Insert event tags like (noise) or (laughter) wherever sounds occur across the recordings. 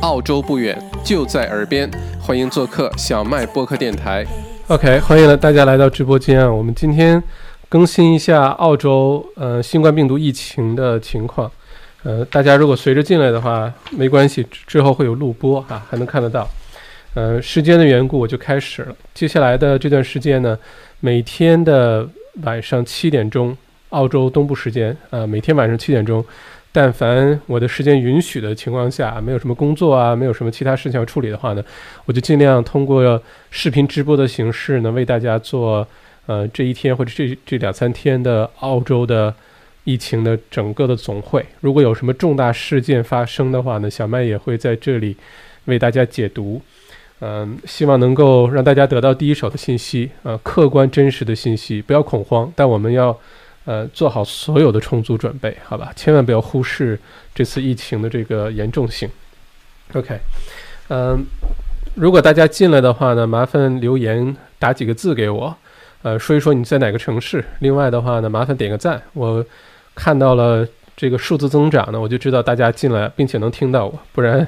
澳洲不远，就在耳边，欢迎做客小麦播客电台。OK，欢迎大家来到直播间啊！我们今天更新一下澳洲呃新冠病毒疫情的情况。呃，大家如果随着进来的话，没关系，之后会有录播啊，还能看得到。呃，时间的缘故，我就开始了。接下来的这段时间呢，每天的晚上七点钟。澳洲东部时间，呃，每天晚上七点钟，但凡我的时间允许的情况下，没有什么工作啊，没有什么其他事情要处理的话呢，我就尽量通过视频直播的形式呢，为大家做，呃，这一天或者这这两三天的澳洲的疫情的整个的总汇。如果有什么重大事件发生的话呢，小麦也会在这里为大家解读，嗯，希望能够让大家得到第一手的信息，呃，客观真实的信息，不要恐慌，但我们要。呃，做好所有的充足准备，好吧，千万不要忽视这次疫情的这个严重性。OK，嗯，如果大家进来的话呢，麻烦留言打几个字给我，呃，说一说你在哪个城市。另外的话呢，麻烦点个赞，我看到了这个数字增长呢，我就知道大家进来并且能听到我，不然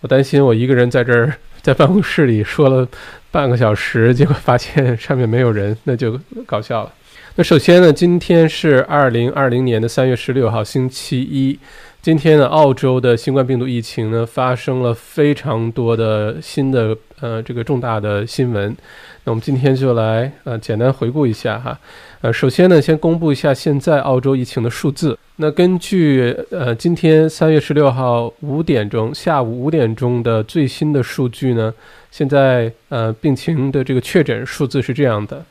我担心我一个人在这儿在办公室里说了半个小时，结果发现上面没有人，那就搞笑了。那首先呢，今天是二零二零年的三月十六号，星期一。今天呢，澳洲的新冠病毒疫情呢发生了非常多的新的呃这个重大的新闻。那我们今天就来呃简单回顾一下哈。呃，首先呢，先公布一下现在澳洲疫情的数字。那根据呃今天三月十六号五点钟下午五点钟的最新的数据呢，现在呃病情的这个确诊数字是这样的。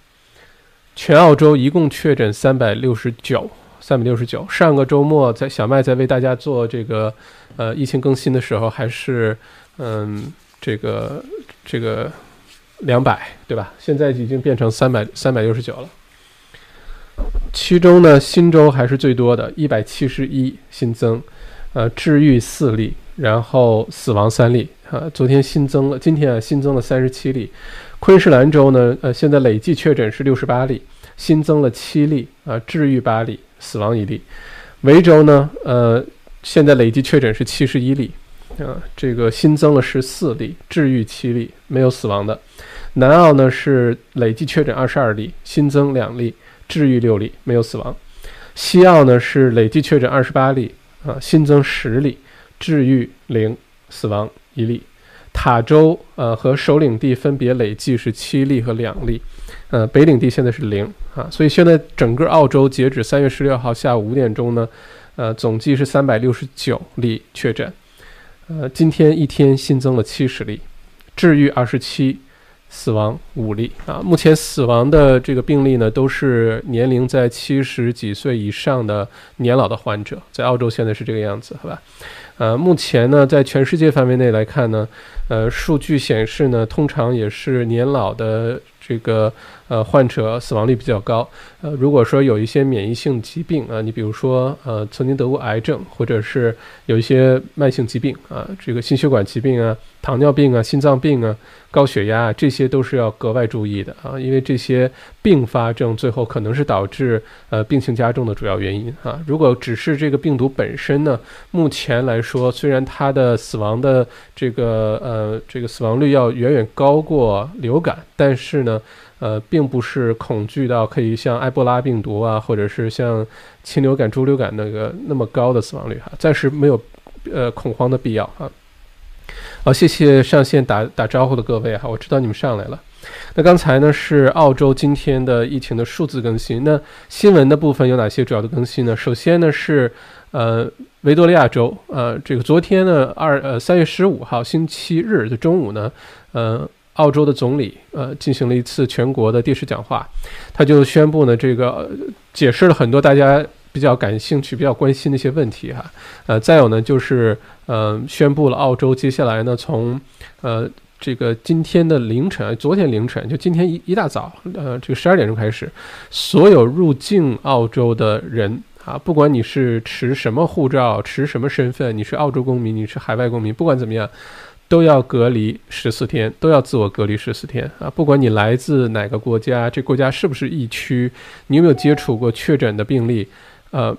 全澳洲一共确诊三百六十九，三百六十九。上个周末在小麦在为大家做这个呃疫情更新的时候，还是嗯这个这个两百对吧？现在已经变成三百三百六十九了。其中呢，新州还是最多的，一百七十一新增，呃，治愈四例，然后死亡三例。啊，昨天新增了，今天啊新增了三十七例。昆士兰州呢，呃，现在累计确诊是六十八例，新增了七例，啊，治愈八例，死亡一例。维州呢，呃，现在累计确诊是七十一例，啊，这个新增了十四例，治愈七例，没有死亡的。南澳呢是累计确诊二十二例，新增两例，治愈六例，没有死亡。西澳呢是累计确诊二十八例，啊，新增十例，治愈零，死亡一例。塔州呃和首领地分别累计是七例和两例，呃北领地现在是零啊，所以现在整个澳洲截止三月十六号下午五点钟呢，呃总计是三百六十九例确诊，呃今天一天新增了七十例，治愈二十七，死亡五例啊，目前死亡的这个病例呢都是年龄在七十几岁以上的年老的患者，在澳洲现在是这个样子，好吧？呃，目前呢，在全世界范围内来看呢，呃，数据显示呢，通常也是年老的。这个呃患者死亡率比较高，呃，如果说有一些免疫性疾病啊，你比如说呃曾经得过癌症，或者是有一些慢性疾病啊，这个心血管疾病啊、糖尿病啊、心脏病啊、高血压啊，这些都是要格外注意的啊，因为这些并发症最后可能是导致呃病情加重的主要原因啊。如果只是这个病毒本身呢，目前来说，虽然它的死亡的这个呃这个死亡率要远远高过流感，但是呢。呃，并不是恐惧到可以像埃博拉病毒啊，或者是像禽流感、猪流感那个那么高的死亡率哈，暂时没有呃恐慌的必要啊。好，谢谢上线打打招呼的各位哈，我知道你们上来了。那刚才呢是澳洲今天的疫情的数字更新，那新闻的部分有哪些主要的更新呢？首先呢是呃维多利亚州，呃这个昨天呢二呃三月十五号星期日的中午呢，呃。澳洲的总理呃进行了一次全国的电视讲话，他就宣布呢这个解释了很多大家比较感兴趣、比较关心的一些问题哈，呃再有呢就是呃宣布了澳洲接下来呢从呃这个今天的凌晨，昨天凌晨就今天一一大早呃这个十二点钟开始，所有入境澳洲的人啊，不管你是持什么护照、持什么身份，你是澳洲公民、你是海外公民，不管怎么样。都要隔离十四天，都要自我隔离十四天啊！不管你来自哪个国家，这国家是不是疫区，你有没有接触过确诊的病例，呃，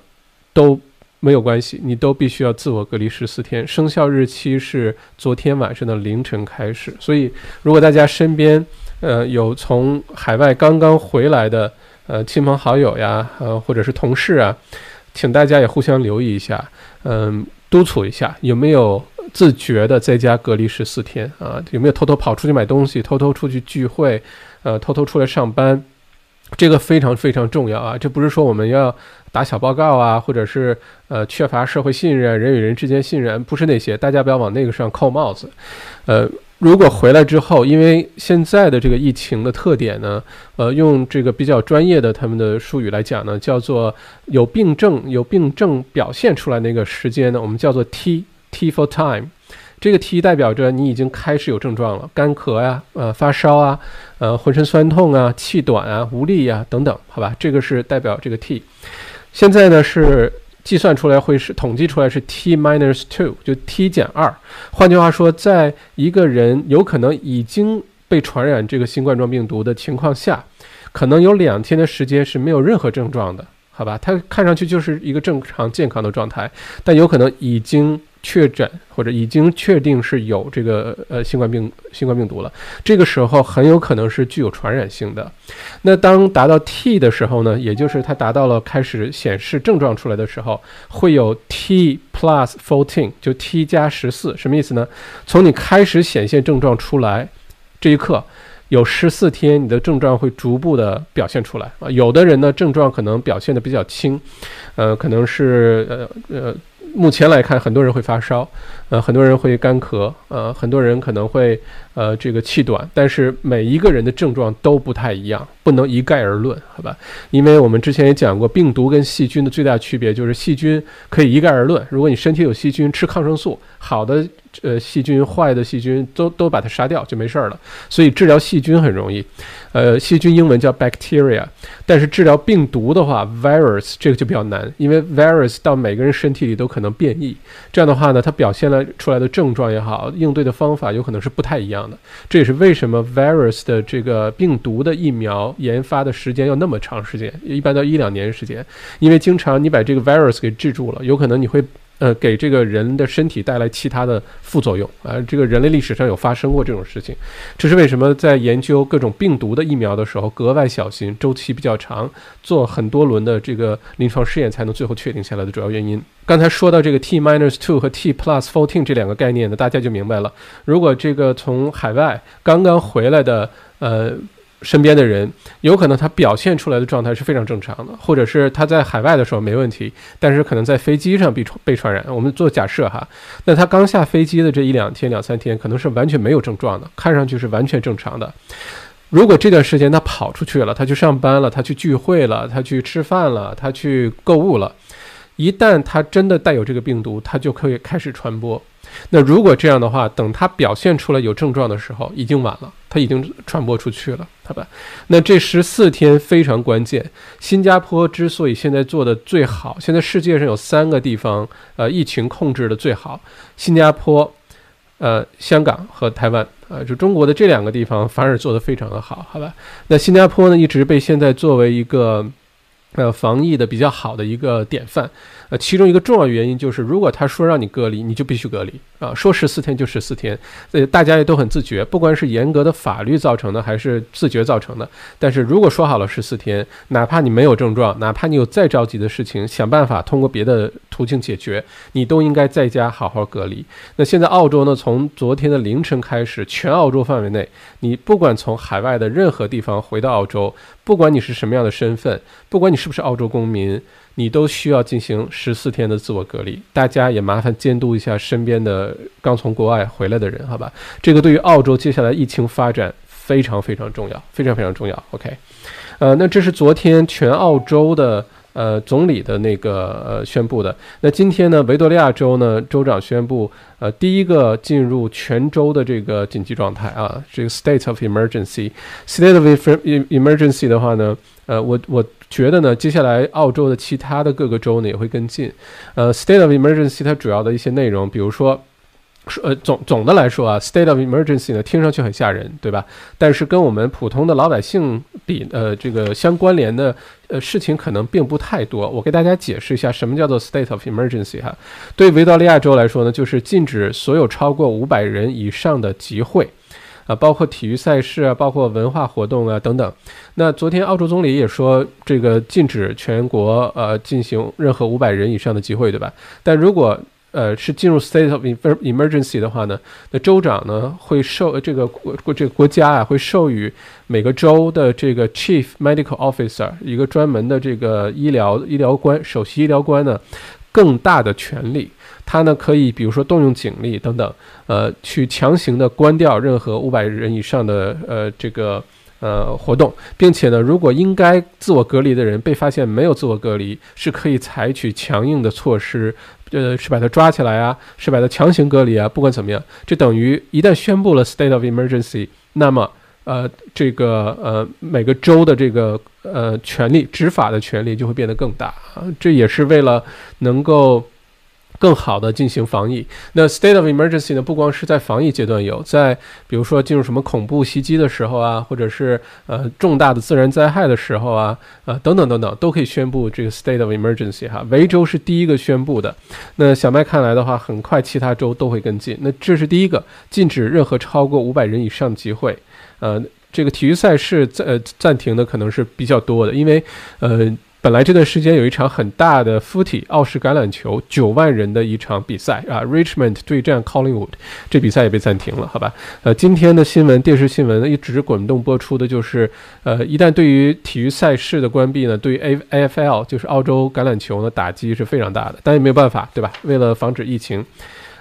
都没有关系，你都必须要自我隔离十四天。生效日期是昨天晚上的凌晨开始，所以如果大家身边呃有从海外刚刚回来的呃亲朋好友呀，呃或者是同事啊，请大家也互相留意一下，嗯，督促一下有没有自觉的在家隔离十四天啊？有没有偷偷跑出去买东西，偷偷出去聚会，呃，偷偷出来上班？这个非常非常重要啊！这不是说我们要打小报告啊，或者是呃缺乏社会信任、人与人之间信任，不是那些，大家不要往那个上扣帽子。呃，如果回来之后，因为现在的这个疫情的特点呢，呃，用这个比较专业的他们的术语来讲呢，叫做有病症、有病症表现出来那个时间呢，我们叫做 T T for time。这个 T 代表着你已经开始有症状了，干咳呀，呃，发烧啊，呃，浑身酸痛啊，气短啊，无力呀，等等，好吧，这个是代表这个 T。现在呢是计算出来会是统计出来是 T minus two，就 T 减二。换句话说，在一个人有可能已经被传染这个新冠状病毒的情况下，可能有两天的时间是没有任何症状的，好吧？它看上去就是一个正常健康的状态，但有可能已经。确诊或者已经确定是有这个呃新冠病新冠病毒了，这个时候很有可能是具有传染性的。那当达到 T 的时候呢，也就是它达到了开始显示症状出来的时候，会有 T plus fourteen，就 T 加十四，什么意思呢？从你开始显现症状出来这一刻，有十四天，你的症状会逐步的表现出来啊。有的人呢，症状可能表现的比较轻，呃，可能是呃呃。目前来看，很多人会发烧，呃，很多人会干咳，呃，很多人可能会呃这个气短，但是每一个人的症状都不太一样，不能一概而论，好吧？因为我们之前也讲过，病毒跟细菌的最大区别就是细菌可以一概而论，如果你身体有细菌，吃抗生素，好的。呃，细菌坏的细菌都都把它杀掉就没事儿了，所以治疗细菌很容易。呃，细菌英文叫 bacteria，但是治疗病毒的话，virus 这个就比较难，因为 virus 到每个人身体里都可能变异。这样的话呢，它表现了出来的症状也好，应对的方法有可能是不太一样的。这也是为什么 virus 的这个病毒的疫苗研发的时间要那么长时间，一般到一两年时间，因为经常你把这个 virus 给治住了，有可能你会。呃，给这个人的身体带来其他的副作用啊，这个人类历史上有发生过这种事情，这是为什么在研究各种病毒的疫苗的时候格外小心，周期比较长，做很多轮的这个临床试验才能最后确定下来的主要原因。刚才说到这个 T minus two 和 T plus fourteen 这两个概念呢，大家就明白了。如果这个从海外刚刚回来的，呃。身边的人有可能他表现出来的状态是非常正常的，或者是他在海外的时候没问题，但是可能在飞机上被传被传染。我们做假设哈，那他刚下飞机的这一两天、两三天，可能是完全没有症状的，看上去是完全正常的。如果这段时间他跑出去了，他去上班了，他去聚会了，他去吃饭了，他去购物了，一旦他真的带有这个病毒，他就可以开始传播。那如果这样的话，等他表现出来有症状的时候，已经晚了，他已经传播出去了，好吧？那这十四天非常关键。新加坡之所以现在做的最好，现在世界上有三个地方，呃，疫情控制的最好，新加坡、呃，香港和台湾，啊，就中国的这两个地方反而做得非常的好，好吧？那新加坡呢，一直被现在作为一个。呃，防疫的比较好的一个典范，呃，其中一个重要原因就是，如果他说让你隔离，你就必须隔离啊，说十四天就十四天，呃，大家也都很自觉，不管是严格的法律造成的，还是自觉造成的。但是如果说好了十四天，哪怕你没有症状，哪怕你有再着急的事情，想办法通过别的途径解决，你都应该在家好好隔离。那现在澳洲呢，从昨天的凌晨开始，全澳洲范围内，你不管从海外的任何地方回到澳洲。不管你是什么样的身份，不管你是不是澳洲公民，你都需要进行十四天的自我隔离。大家也麻烦监督一下身边的刚从国外回来的人，好吧？这个对于澳洲接下来疫情发展非常非常重要，非常非常重要。OK，呃，那这是昨天全澳洲的。呃，总理的那个呃宣布的。那今天呢，维多利亚州呢州长宣布，呃，第一个进入全州的这个紧急状态啊，这个 state of emergency。state of emergency 的话呢，呃，我我觉得呢，接下来澳洲的其他的各个州呢也会跟进。呃，state of emergency 它主要的一些内容，比如说。说呃总总的来说啊，state of emergency 呢听上去很吓人，对吧？但是跟我们普通的老百姓比，呃，这个相关联的呃事情可能并不太多。我给大家解释一下什么叫做 state of emergency 哈。对维多利亚州来说呢，就是禁止所有超过五百人以上的集会。啊，包括体育赛事啊，包括文化活动啊等等。那昨天澳洲总理也说，这个禁止全国呃进行任何五百人以上的集会，对吧？但如果呃是进入 state of emergency 的话呢，那州长呢会授这个国这个国家啊会授予每个州的这个 chief medical officer 一个专门的这个医疗医疗官首席医疗官呢更大的权利。他呢可以，比如说动用警力等等，呃，去强行的关掉任何五百人以上的呃这个呃活动，并且呢，如果应该自我隔离的人被发现没有自我隔离，是可以采取强硬的措施，呃，是把他抓起来啊，是把他强行隔离啊，不管怎么样，这等于一旦宣布了 state of emergency，那么呃这个呃每个州的这个呃权利执法的权利就会变得更大啊，这也是为了能够。更好的进行防疫。那 state of emergency 呢？不光是在防疫阶段有，在比如说进入什么恐怖袭击的时候啊，或者是呃重大的自然灾害的时候啊，呃等等等等，都可以宣布这个 state of emergency 哈。维州是第一个宣布的。那小麦看来的话，很快其他州都会跟进。那这是第一个，禁止任何超过五百人以上集会。呃，这个体育赛事暂呃暂停的可能是比较多的，因为呃。本来这段时间有一场很大的 footy 澳式橄榄球九万人的一场比赛啊，Richmond 对战 Collingwood，这比赛也被暂停了，好吧？呃，今天的新闻电视新闻一直滚动播出的就是，呃，一旦对于体育赛事的关闭呢，对于 A AFL 就是澳洲橄榄球呢打击是非常大的，但也没有办法，对吧？为了防止疫情，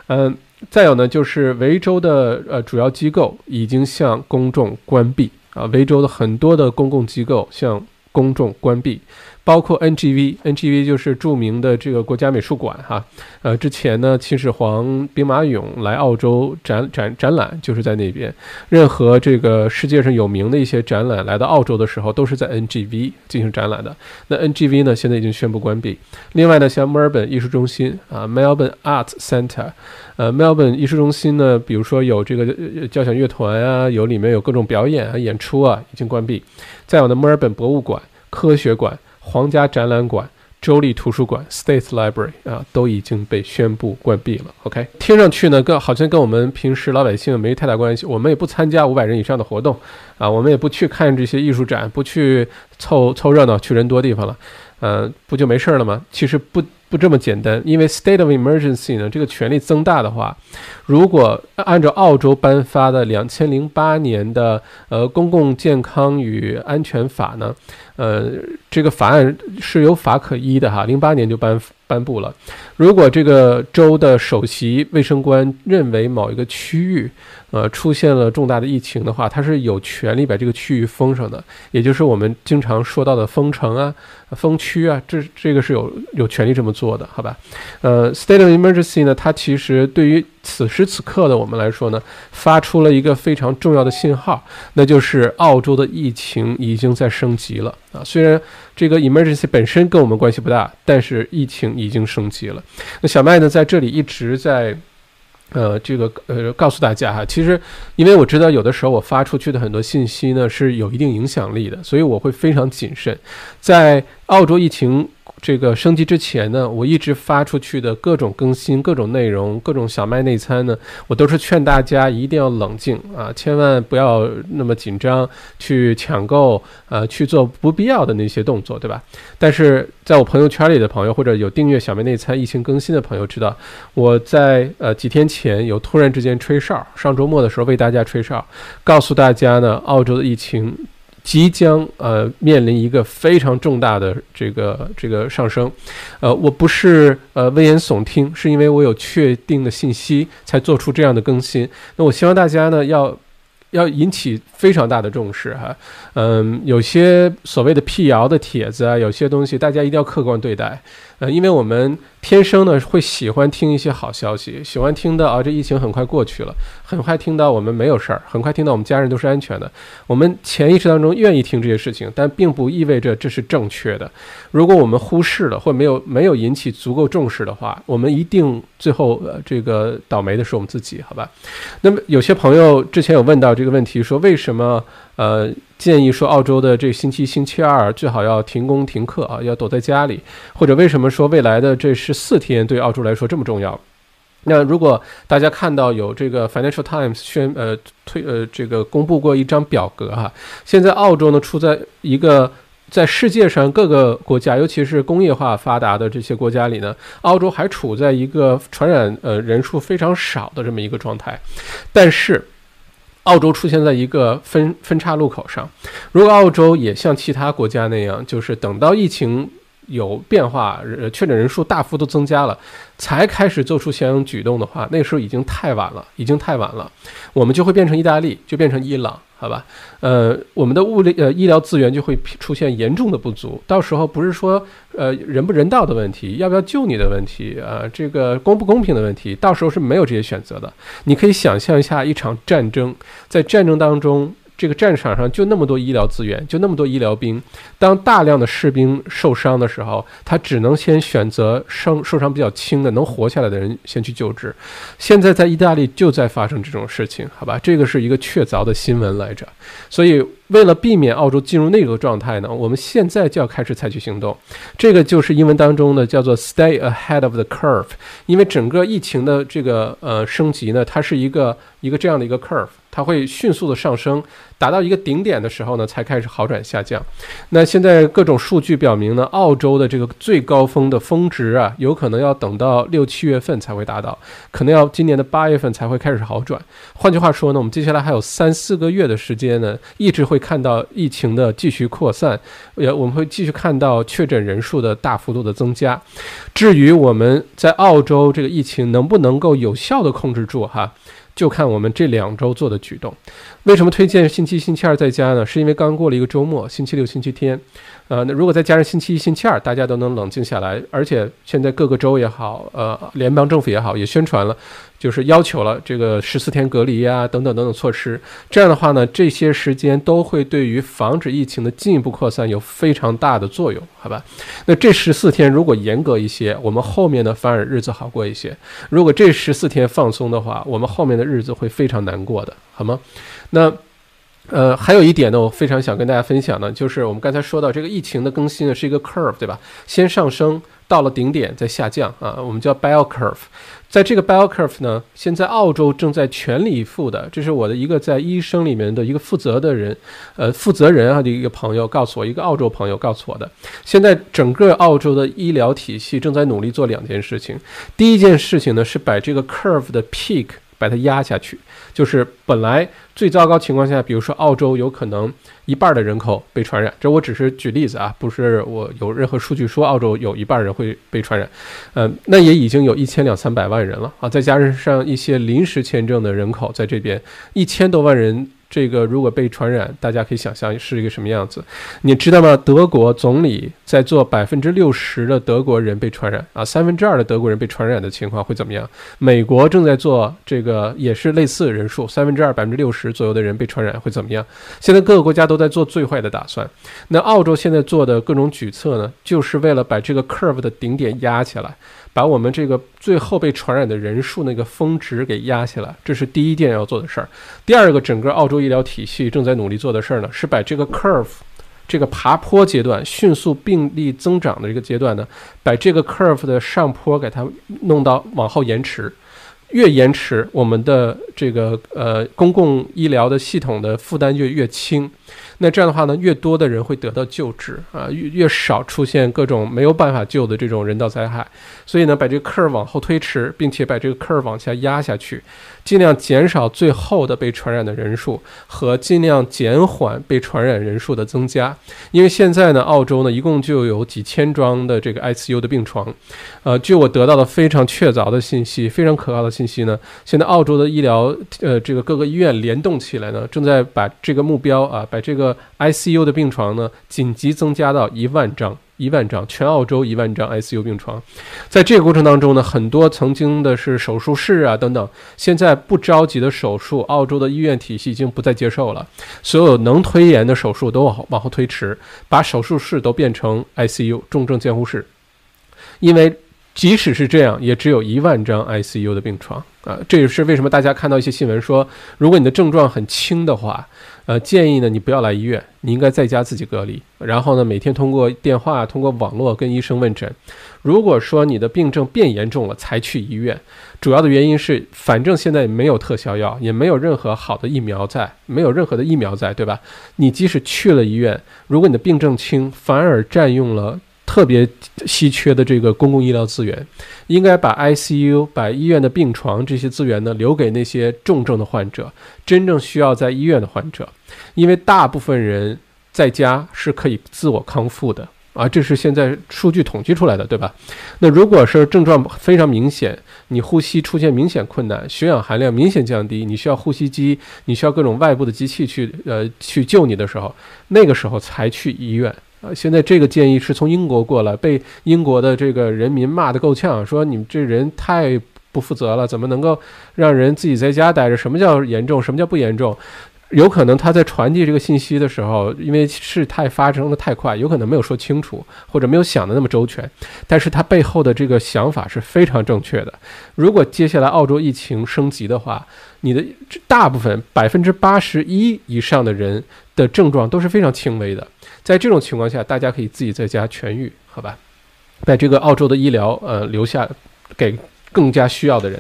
嗯，再有呢就是维州的呃主要机构已经向公众关闭啊，维州的很多的公共机构向公众关闭。包括 NGV，NGV 就是著名的这个国家美术馆哈，呃，之前呢，秦始皇兵马俑来澳洲展展展览就是在那边，任何这个世界上有名的一些展览来到澳洲的时候，都是在 NGV 进行展览的。那 NGV 呢，现在已经宣布关闭。另外呢，像墨尔本艺术中心啊，Melbourne Art Center，呃，Melbourne 艺术中心呢，比如说有这个交响乐团啊，有里面有各种表演啊、演出啊，已经关闭。再有呢，墨尔本博物馆、科学馆。皇家展览馆、州立图书馆 （State Library） 啊，都已经被宣布关闭了。OK，听上去呢，跟好像跟我们平时老百姓没太大关系。我们也不参加五百人以上的活动啊，我们也不去看这些艺术展，不去凑凑热闹，去人多地方了，呃，不就没事了吗？其实不。不这么简单，因为 state of emergency 呢，这个权力增大的话，如果按照澳洲颁发的两千零八年的呃公共健康与安全法呢，呃，这个法案是有法可依的哈，零八年就颁颁布了。如果这个州的首席卫生官认为某一个区域，呃，出现了重大的疫情的话，他是有权利把这个区域封上的，也就是我们经常说到的封城啊、封区啊，这这个是有有权利这么做的，好吧？呃，state of emergency 呢，它其实对于此时此刻的我们来说呢，发出了一个非常重要的信号，那就是澳洲的疫情已经在升级了啊。虽然这个 emergency 本身跟我们关系不大，但是疫情已经升级了。那小麦呢，在这里一直在。呃，这个呃，告诉大家哈，其实因为我知道有的时候我发出去的很多信息呢是有一定影响力的，所以我会非常谨慎，在澳洲疫情。这个升级之前呢，我一直发出去的各种更新、各种内容、各种小麦内参呢，我都是劝大家一定要冷静啊，千万不要那么紧张去抢购，呃，去做不必要的那些动作，对吧？但是在我朋友圈里的朋友，或者有订阅小麦内参疫情更新的朋友知道，我在呃几天前有突然之间吹哨，上周末的时候为大家吹哨，告诉大家呢，澳洲的疫情。即将呃面临一个非常重大的这个这个上升，呃，我不是呃危言耸听，是因为我有确定的信息才做出这样的更新。那我希望大家呢要要引起非常大的重视哈，嗯，有些所谓的辟谣的帖子啊，有些东西大家一定要客观对待。呃，因为我们天生呢会喜欢听一些好消息，喜欢听到啊这疫情很快过去了，很快听到我们没有事儿，很快听到我们家人都是安全的。我们潜意识当中愿意听这些事情，但并不意味着这是正确的。如果我们忽视了或没有没有引起足够重视的话，我们一定最后呃这个倒霉的是我们自己，好吧？那么有些朋友之前有问到这个问题，说为什么呃建议说澳洲的这星期星期二最好要停工停课啊，要躲在家里，或者为什么说未来的这十四天对澳洲来说这么重要？那如果大家看到有这个 Financial Times 宣呃推呃这个公布过一张表格哈，现在澳洲呢处在一个在世界上各个国家，尤其是工业化发达的这些国家里呢，澳洲还处在一个传染呃人数非常少的这么一个状态，但是澳洲出现在一个分分岔路口上，如果澳洲也像其他国家那样，就是等到疫情。有变化，呃，确诊人数大幅度增加了，才开始做出相应举动的话，那个时候已经太晚了，已经太晚了。我们就会变成意大利，就变成伊朗，好吧？呃，我们的物力呃医疗资源就会出现严重的不足。到时候不是说呃人不人道的问题，要不要救你的问题啊，这个公不公平的问题，到时候是没有这些选择的。你可以想象一下一场战争，在战争当中。这个战场上就那么多医疗资源，就那么多医疗兵。当大量的士兵受伤的时候，他只能先选择伤受伤比较轻的、能活下来的人先去救治。现在在意大利就在发生这种事情，好吧？这个是一个确凿的新闻来着。所以，为了避免澳洲进入那个状态呢，我们现在就要开始采取行动。这个就是英文当中的叫做 “stay ahead of the curve”，因为整个疫情的这个呃升级呢，它是一个一个这样的一个 curve。它会迅速的上升，达到一个顶点的时候呢，才开始好转下降。那现在各种数据表明呢，澳洲的这个最高峰的峰值啊，有可能要等到六七月份才会达到，可能要今年的八月份才会开始好转。换句话说呢，我们接下来还有三四个月的时间呢，一直会看到疫情的继续扩散，也我们会继续看到确诊人数的大幅度的增加。至于我们在澳洲这个疫情能不能够有效的控制住哈？就看我们这两周做的举动。为什么推荐星期一星期二在家呢？是因为刚过了一个周末，星期六、星期天。呃，那如果再加上星期一、星期二，大家都能冷静下来。而且现在各个州也好，呃，联邦政府也好，也宣传了，就是要求了这个十四天隔离啊，等等等等措施。这样的话呢，这些时间都会对于防止疫情的进一步扩散有非常大的作用，好吧？那这十四天如果严格一些，我们后面呢反而日子好过一些；如果这十四天放松的话，我们后面的日子会非常难过的，好吗？那。呃，还有一点呢，我非常想跟大家分享呢，就是我们刚才说到这个疫情的更新呢，是一个 curve，对吧？先上升到了顶点，再下降啊，我们叫 bell curve。在这个 bio curve 呢，现在澳洲正在全力以赴的，这是我的一个在医生里面的一个负责的人，呃，负责人啊的一个朋友告诉我，一个澳洲朋友告诉我的。现在整个澳洲的医疗体系正在努力做两件事情，第一件事情呢是把这个 curve 的 peak 把它压下去。就是本来最糟糕情况下，比如说澳洲有可能一半的人口被传染，这我只是举例子啊，不是我有任何数据说澳洲有一半人会被传染，嗯，那也已经有一千两三百万人了啊，再加上一些临时签证的人口在这边，一千多万人。这个如果被传染，大家可以想象是一个什么样子，你知道吗？德国总理在做百分之六十的德国人被传染啊，三分之二的德国人被传染的情况会怎么样？美国正在做这个，也是类似人数，三分之二百分之六十左右的人被传染会怎么样？现在各个国家都在做最坏的打算。那澳洲现在做的各种举措呢，就是为了把这个 curve 的顶点压起来。把我们这个最后被传染的人数那个峰值给压下来，这是第一件要做的事儿。第二个，整个澳洲医疗体系正在努力做的事儿呢，是把这个 curve，这个爬坡阶段迅速病例增长的这个阶段呢，把这个 curve 的上坡给它弄到往后延迟。越延迟，我们的这个呃公共医疗的系统的负担就越轻。那这样的话呢，越多的人会得到救治啊，越越少出现各种没有办法救的这种人道灾害。所以呢，把这个坎儿往后推迟，并且把这个坎儿往下压下去，尽量减少最后的被传染的人数和尽量减缓被传染人数的增加。因为现在呢，澳洲呢一共就有几千张的这个 ICU 的病床。呃，据我得到的非常确凿的信息，非常可靠的信息呢，现在澳洲的医疗呃这个各个医院联动起来呢，正在把这个目标啊，把这个 ICU 的病床呢，紧急增加到一万张一万张，全澳洲一万张 ICU 病床。在这个过程当中呢，很多曾经的是手术室啊等等，现在不着急的手术，澳洲的医院体系已经不再接受了，所有能推延的手术都往后往后推迟，把手术室都变成 ICU 重症监护室，因为。即使是这样，也只有一万张 ICU 的病床啊！这也是为什么大家看到一些新闻说，如果你的症状很轻的话，呃，建议呢你不要来医院，你应该在家自己隔离。然后呢，每天通过电话、通过网络跟医生问诊。如果说你的病症变严重了，才去医院。主要的原因是，反正现在没有特效药，也没有任何好的疫苗在，没有任何的疫苗在，对吧？你即使去了医院，如果你的病症轻，反而占用了。特别稀缺的这个公共医疗资源，应该把 ICU、把医院的病床这些资源呢留给那些重症的患者，真正需要在医院的患者，因为大部分人在家是可以自我康复的啊，这是现在数据统计出来的，对吧？那如果是症状非常明显，你呼吸出现明显困难，血氧含量明显降低，你需要呼吸机，你需要各种外部的机器去呃去救你的时候，那个时候才去医院。啊，现在这个建议是从英国过来，被英国的这个人民骂得够呛，说你们这人太不负责了，怎么能够让人自己在家待着？什么叫严重？什么叫不严重？有可能他在传递这个信息的时候，因为事态发生的太快，有可能没有说清楚，或者没有想的那么周全。但是他背后的这个想法是非常正确的。如果接下来澳洲疫情升级的话，你的大部分百分之八十一以上的人的症状都是非常轻微的。在这种情况下，大家可以自己在家痊愈，好吧？把这个澳洲的医疗呃留下给更加需要的人。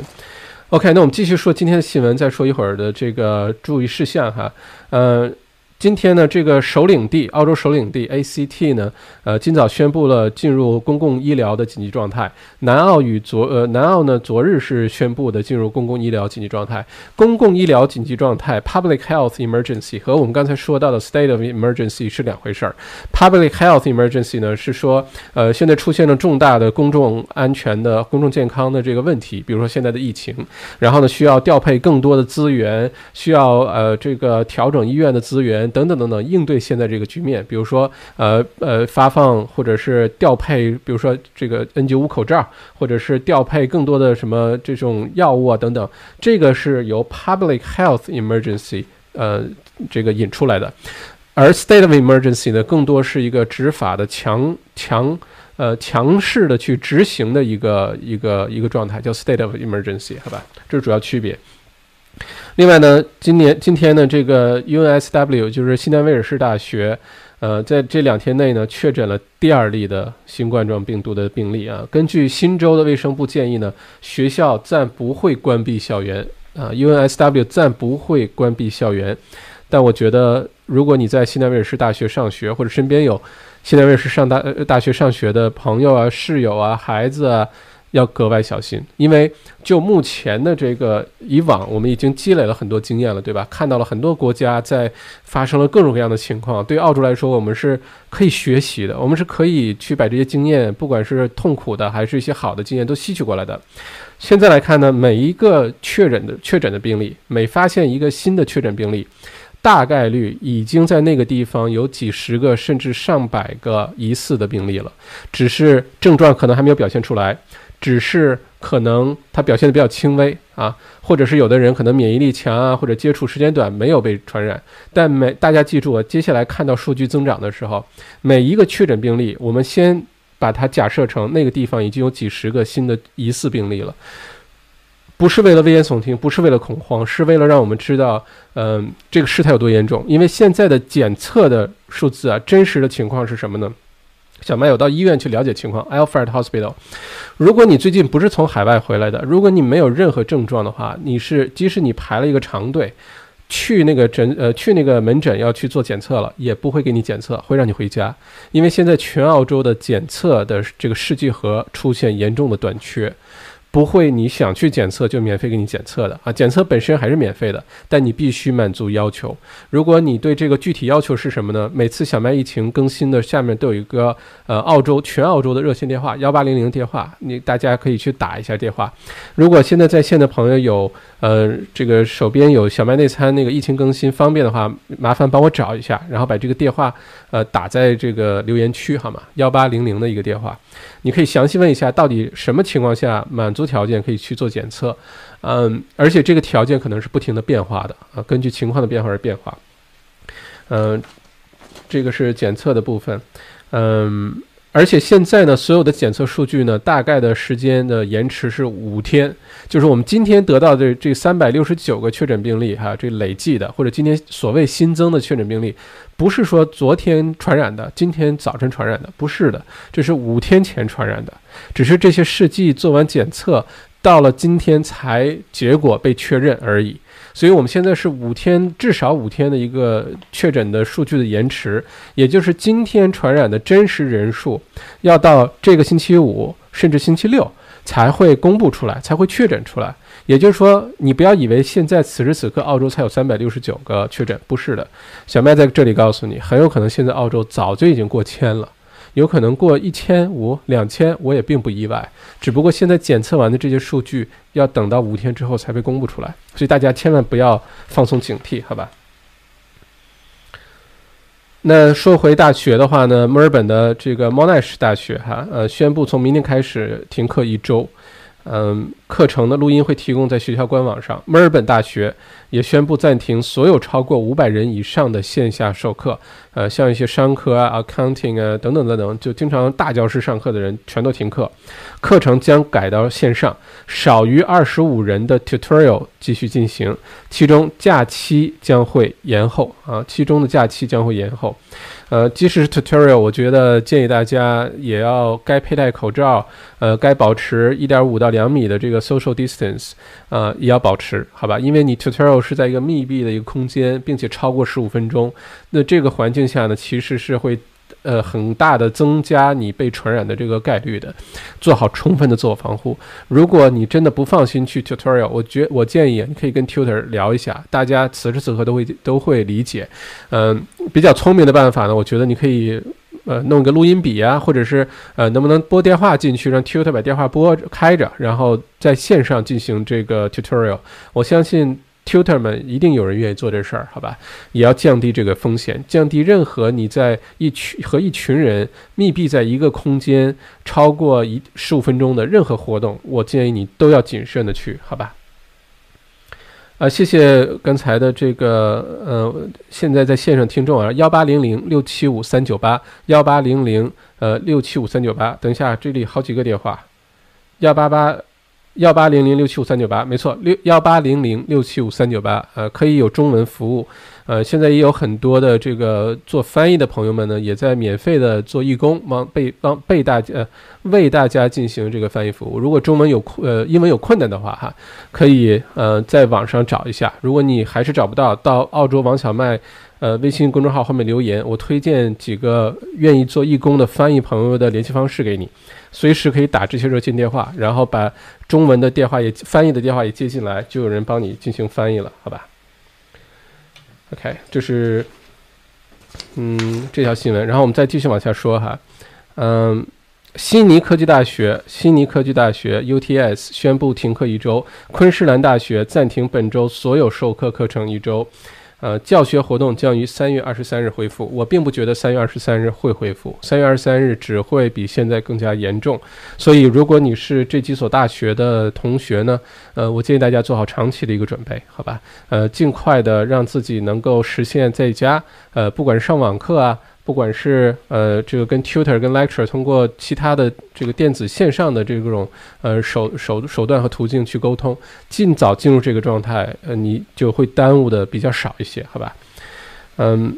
OK，那我们继续说今天的新闻，再说一会儿的这个注意事项哈，呃。今天呢，这个首领地，澳洲首领地 ACT 呢，呃，今早宣布了进入公共医疗的紧急状态。南澳与昨呃，南澳呢，昨日是宣布的进入公共医疗紧急状态。公共医疗紧急状态 （Public Health Emergency） 和我们刚才说到的 State of Emergency 是两回事儿。Public Health Emergency 呢，是说，呃，现在出现了重大的公众安全的、公众健康的这个问题，比如说现在的疫情，然后呢，需要调配更多的资源，需要呃，这个调整医院的资源。等等等等，应对现在这个局面，比如说，呃呃，发放或者是调配，比如说这个 N95 口罩，或者是调配更多的什么这种药物啊等等，这个是由 Public Health Emergency 呃这个引出来的，而 State of Emergency 呢，更多是一个执法的强强呃强势的去执行的一个一个一个状态，叫 State of Emergency，好吧，这是主要区别。另外呢，今年今天呢，这个 UNSW 就是西南威尔士大学，呃，在这两天内呢，确诊了第二例的新冠状病毒的病例啊。根据新州的卫生部建议呢，学校暂不会关闭校园啊，UNSW 暂不会关闭校园。但我觉得，如果你在西南威尔士大学上学，或者身边有西南威尔士上大大学上学的朋友啊、室友啊、孩子啊。要格外小心，因为就目前的这个以往，我们已经积累了很多经验了，对吧？看到了很多国家在发生了各种各样的情况。对澳洲来说，我们是可以学习的，我们是可以去把这些经验，不管是痛苦的还是一些好的经验，都吸取过来的。现在来看呢，每一个确诊的确诊的病例，每发现一个新的确诊病例，大概率已经在那个地方有几十个甚至上百个疑似的病例了，只是症状可能还没有表现出来。只是可能他表现的比较轻微啊，或者是有的人可能免疫力强啊，或者接触时间短没有被传染。但每大家记住啊，接下来看到数据增长的时候，每一个确诊病例，我们先把它假设成那个地方已经有几十个新的疑似病例了，不是为了危言耸听，不是为了恐慌，是为了让我们知道，嗯，这个事态有多严重。因为现在的检测的数字啊，真实的情况是什么呢？小麦有到医院去了解情况，Alfred Hospital。如果你最近不是从海外回来的，如果你没有任何症状的话，你是即使你排了一个长队，去那个诊呃去那个门诊要去做检测了，也不会给你检测，会让你回家，因为现在全澳洲的检测的这个试剂盒出现严重的短缺。不会，你想去检测就免费给你检测的啊！检测本身还是免费的，但你必须满足要求。如果你对这个具体要求是什么呢？每次小麦疫情更新的下面都有一个呃澳洲全澳洲的热线电话幺八零零电话，你大家可以去打一下电话。如果现在在线的朋友有呃这个手边有小麦内参那个疫情更新方便的话，麻烦帮我找一下，然后把这个电话呃打在这个留言区好吗？幺八零零的一个电话，你可以详细问一下到底什么情况下满。条件可以去做检测，嗯，而且这个条件可能是不停的变化的啊，根据情况的变化而变化。嗯，这个是检测的部分，嗯，而且现在呢，所有的检测数据呢，大概的时间的延迟是五天，就是我们今天得到的这三百六十九个确诊病例哈，这累计的或者今天所谓新增的确诊病例，不是说昨天传染的，今天早晨传染的，不是的，这是五天前传染的。只是这些试剂做完检测，到了今天才结果被确认而已。所以，我们现在是五天，至少五天的一个确诊的数据的延迟，也就是今天传染的真实人数，要到这个星期五甚至星期六才会公布出来，才会确诊出来。也就是说，你不要以为现在此时此刻澳洲才有三百六十九个确诊，不是的。小麦在这里告诉你，很有可能现在澳洲早就已经过千了。有可能过一千五、两千，我也并不意外。只不过现在检测完的这些数据要等到五天之后才被公布出来，所以大家千万不要放松警惕，好吧？那说回大学的话呢，墨尔本的这个 Monash 大学哈，呃，宣布从明天开始停课一周。嗯，课程的录音会提供在学校官网上。墨尔本大学也宣布暂停所有超过五百人以上的线下授课。呃，像一些商科啊、accounting 啊等等等等，就经常大教室上课的人全都停课，课程将改到线上，少于二十五人的 tutorial 继续进行，其中假期将会延后啊，其中的假期将会延后。呃，即使是 tutorial，我觉得建议大家也要该佩戴口罩，呃，该保持一点五到两米的这个 social distance，啊，也要保持，好吧？因为你 tutorial 是在一个密闭的一个空间，并且超过十五分钟，那这个环境下呢，其实是会。呃，很大的增加你被传染的这个概率的，做好充分的自我防护。如果你真的不放心去 tutorial，我觉我建议你可以跟 tutor 聊一下，大家此时此刻都会都会理解。嗯，比较聪明的办法呢，我觉得你可以呃弄个录音笔啊，或者是呃能不能拨电话进去，让 tutor 把电话拨开着，然后在线上进行这个 tutorial。我相信。Tutor 们一定有人愿意做这事儿，好吧？也要降低这个风险，降低任何你在一群和一群人密闭在一个空间超过一十五分钟的任何活动，我建议你都要谨慎的去，好吧？啊，谢谢刚才的这个呃，现在在线上听众啊，幺八零零六七五三九八，幺八零零呃六七五三九八，等一下这里好几个电话，幺八八。幺八零零六七五三九八，没错，六幺八零零六七五三九八，呃，可以有中文服务，呃，现在也有很多的这个做翻译的朋友们呢，也在免费的做义工，帮被帮被大家为大家进行这个翻译服务。如果中文有困呃英文有困难的话，哈，可以呃在网上找一下。如果你还是找不到，到澳洲王小麦。呃，微信公众号后面留言，我推荐几个愿意做义工的翻译朋友的联系方式给你，随时可以打这些热线电话，然后把中文的电话也翻译的电话也接进来，就有人帮你进行翻译了，好吧？OK，这是嗯这条新闻，然后我们再继续往下说哈，嗯，悉尼科技大学，悉尼科技大学 UTS 宣布停课一周，昆士兰大学暂停本周所有授课课程一周。呃，教学活动将于三月二十三日恢复。我并不觉得三月二十三日会恢复，三月二十三日只会比现在更加严重。所以，如果你是这几所大学的同学呢，呃，我建议大家做好长期的一个准备，好吧？呃，尽快的让自己能够实现在家，呃，不管是上网课啊。不管是呃这个跟 tutor 跟 lecture 通过其他的这个电子线上的这种呃手手手段和途径去沟通，尽早进入这个状态，呃你就会耽误的比较少一些，好吧？嗯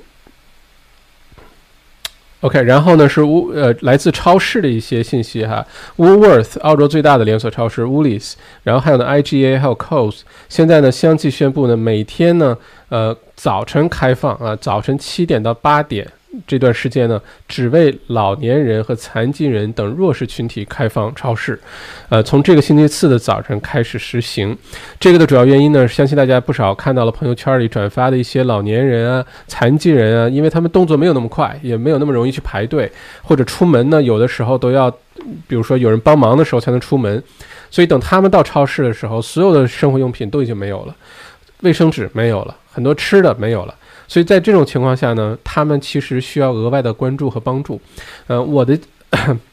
，OK，然后呢是乌呃来自超市的一些信息哈，Woolworth 澳洲最大的连锁超市 Woolies，然后还有呢 IGA 还有 Coles，现在呢相继宣布呢每天呢呃早晨开放啊早晨七点到八点。这段时间呢，只为老年人和残疾人等弱势群体开放超市，呃，从这个星期四的早晨开始实行。这个的主要原因呢，相信大家不少看到了朋友圈里转发的一些老年人啊、残疾人啊，因为他们动作没有那么快，也没有那么容易去排队，或者出门呢，有的时候都要，比如说有人帮忙的时候才能出门，所以等他们到超市的时候，所有的生活用品都已经没有了，卫生纸没有了，很多吃的没有了。所以在这种情况下呢，他们其实需要额外的关注和帮助。嗯，我的。(coughs)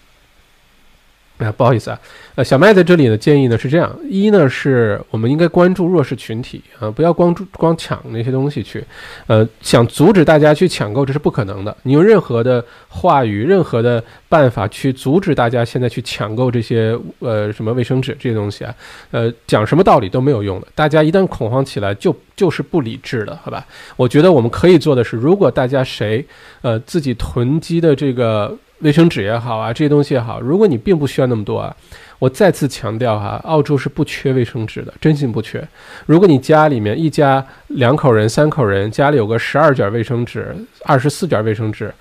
啊，不好意思啊，呃，小麦在这里呢建议呢是这样：一呢，是我们应该关注弱势群体啊，不要光注光抢那些东西去，呃，想阻止大家去抢购，这是不可能的。你用任何的话语、任何的办法去阻止大家现在去抢购这些呃什么卫生纸这些东西啊，呃，讲什么道理都没有用的。大家一旦恐慌起来，就就是不理智的，好吧？我觉得我们可以做的是，如果大家谁呃自己囤积的这个。卫生纸也好啊，这些东西也好，如果你并不需要那么多啊，我再次强调哈，澳洲是不缺卫生纸的，真心不缺。如果你家里面一家两口人、三口人，家里有个十二卷卫生纸、二十四卷卫生纸，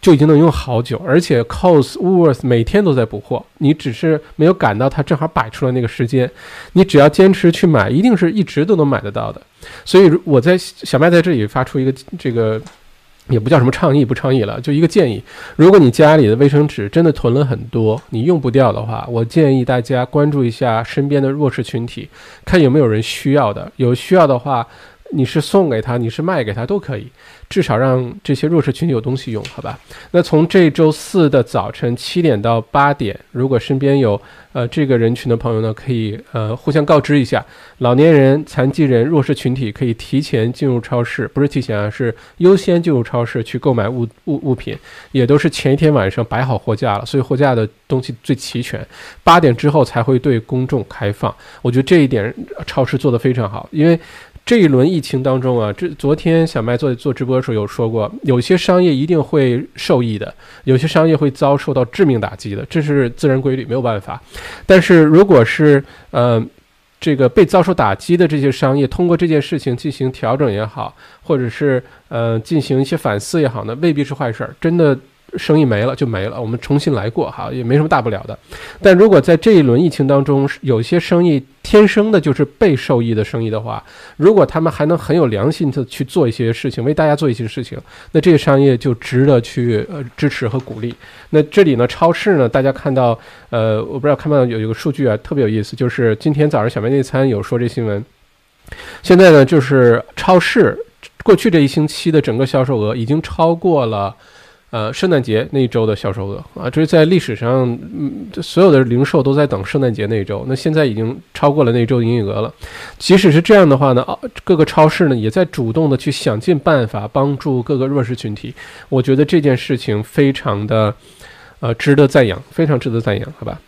就已经能用好久。而且 c o s w o o r t h 每天都在补货，你只是没有赶到它正好摆出来那个时间。你只要坚持去买，一定是一直都能买得到的。所以我在小麦在这里发出一个这个。也不叫什么倡议不倡议了，就一个建议：如果你家里的卫生纸真的囤了很多，你用不掉的话，我建议大家关注一下身边的弱势群体，看有没有人需要的。有需要的话，你是送给他，你是卖给他都可以。至少让这些弱势群体有东西用，好吧？那从这周四的早晨七点到八点，如果身边有呃这个人群的朋友呢，可以呃互相告知一下，老年人、残疾人、弱势群体可以提前进入超市，不是提前啊，是优先进入超市去购买物物物品，也都是前一天晚上摆好货架了，所以货架的东西最齐全。八点之后才会对公众开放，我觉得这一点超市做得非常好，因为。这一轮疫情当中啊，这昨天小麦做做直播的时候有说过，有些商业一定会受益的，有些商业会遭受到致命打击的，这是自然规律，没有办法。但是如果是呃这个被遭受打击的这些商业，通过这件事情进行调整也好，或者是呃进行一些反思也好呢，未必是坏事儿，真的。生意没了就没了，我们重新来过哈，也没什么大不了的。但如果在这一轮疫情当中，有些生意天生的就是被受益的生意的话，如果他们还能很有良心的去做一些事情，为大家做一些事情，那这个商业就值得去呃支持和鼓励。那这里呢，超市呢，大家看到呃，我不知道看到有一个数据啊，特别有意思，就是今天早上小麦内餐有说这新闻，现在呢，就是超市过去这一星期的整个销售额已经超过了。呃，圣诞节那一周的销售额啊，这是在历史上，嗯，所有的零售都在等圣诞节那一周。那现在已经超过了那一周营业额了。即使是这样的话呢，各个超市呢也在主动的去想尽办法帮助各个弱势群体。我觉得这件事情非常的，呃，值得赞扬，非常值得赞扬，好吧？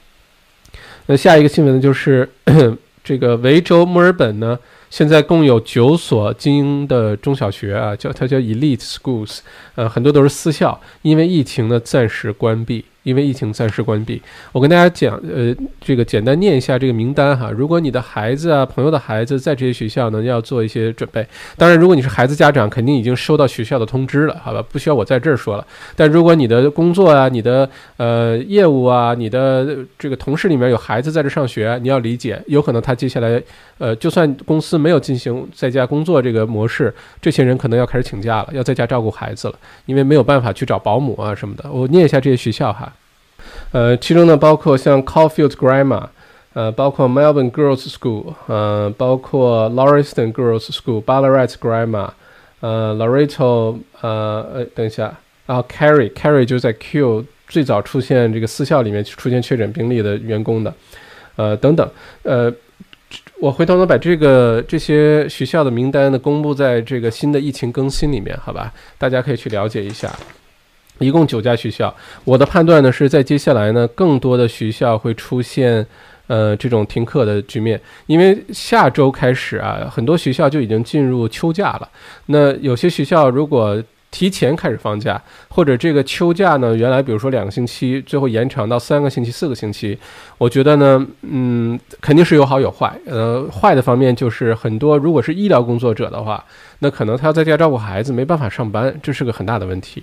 那下一个新闻呢，就是 (coughs) 这个维州墨尔本呢。现在共有九所精英的中小学啊，叫它叫 elite schools，呃，很多都是私校，因为疫情呢暂时关闭。因为疫情暂时关闭，我跟大家讲，呃，这个简单念一下这个名单哈。如果你的孩子啊、朋友的孩子在这些学校呢，要做一些准备。当然，如果你是孩子家长，肯定已经收到学校的通知了，好吧？不需要我在这儿说了。但如果你的工作啊、你的呃业务啊、你的这个同事里面有孩子在这上学，你要理解，有可能他接下来，呃，就算公司没有进行在家工作这个模式，这些人可能要开始请假了，要在家照顾孩子了，因为没有办法去找保姆啊什么的。我念一下这些学校哈。呃，其中呢包括像 Caulfield Grammar，呃，包括 Melbourne Girls School，呃，包括 Lauriston Girls School，Ballarat Grammar，呃，Loreto，呃，呃，等一下，然后 Carrie，Carrie 就在 Q 最早出现这个私校里面出现确诊病例的员工的，呃，等等，呃，我回头呢把这个这些学校的名单呢公布在这个新的疫情更新里面，好吧，大家可以去了解一下。一共九家学校，我的判断呢是在接下来呢，更多的学校会出现呃这种停课的局面，因为下周开始啊，很多学校就已经进入秋假了。那有些学校如果提前开始放假，或者这个秋假呢，原来比如说两个星期，最后延长到三个星期、四个星期，我觉得呢，嗯，肯定是有好有坏。呃，坏的方面就是很多如果是医疗工作者的话，那可能他要在家照顾孩子，没办法上班，这是个很大的问题。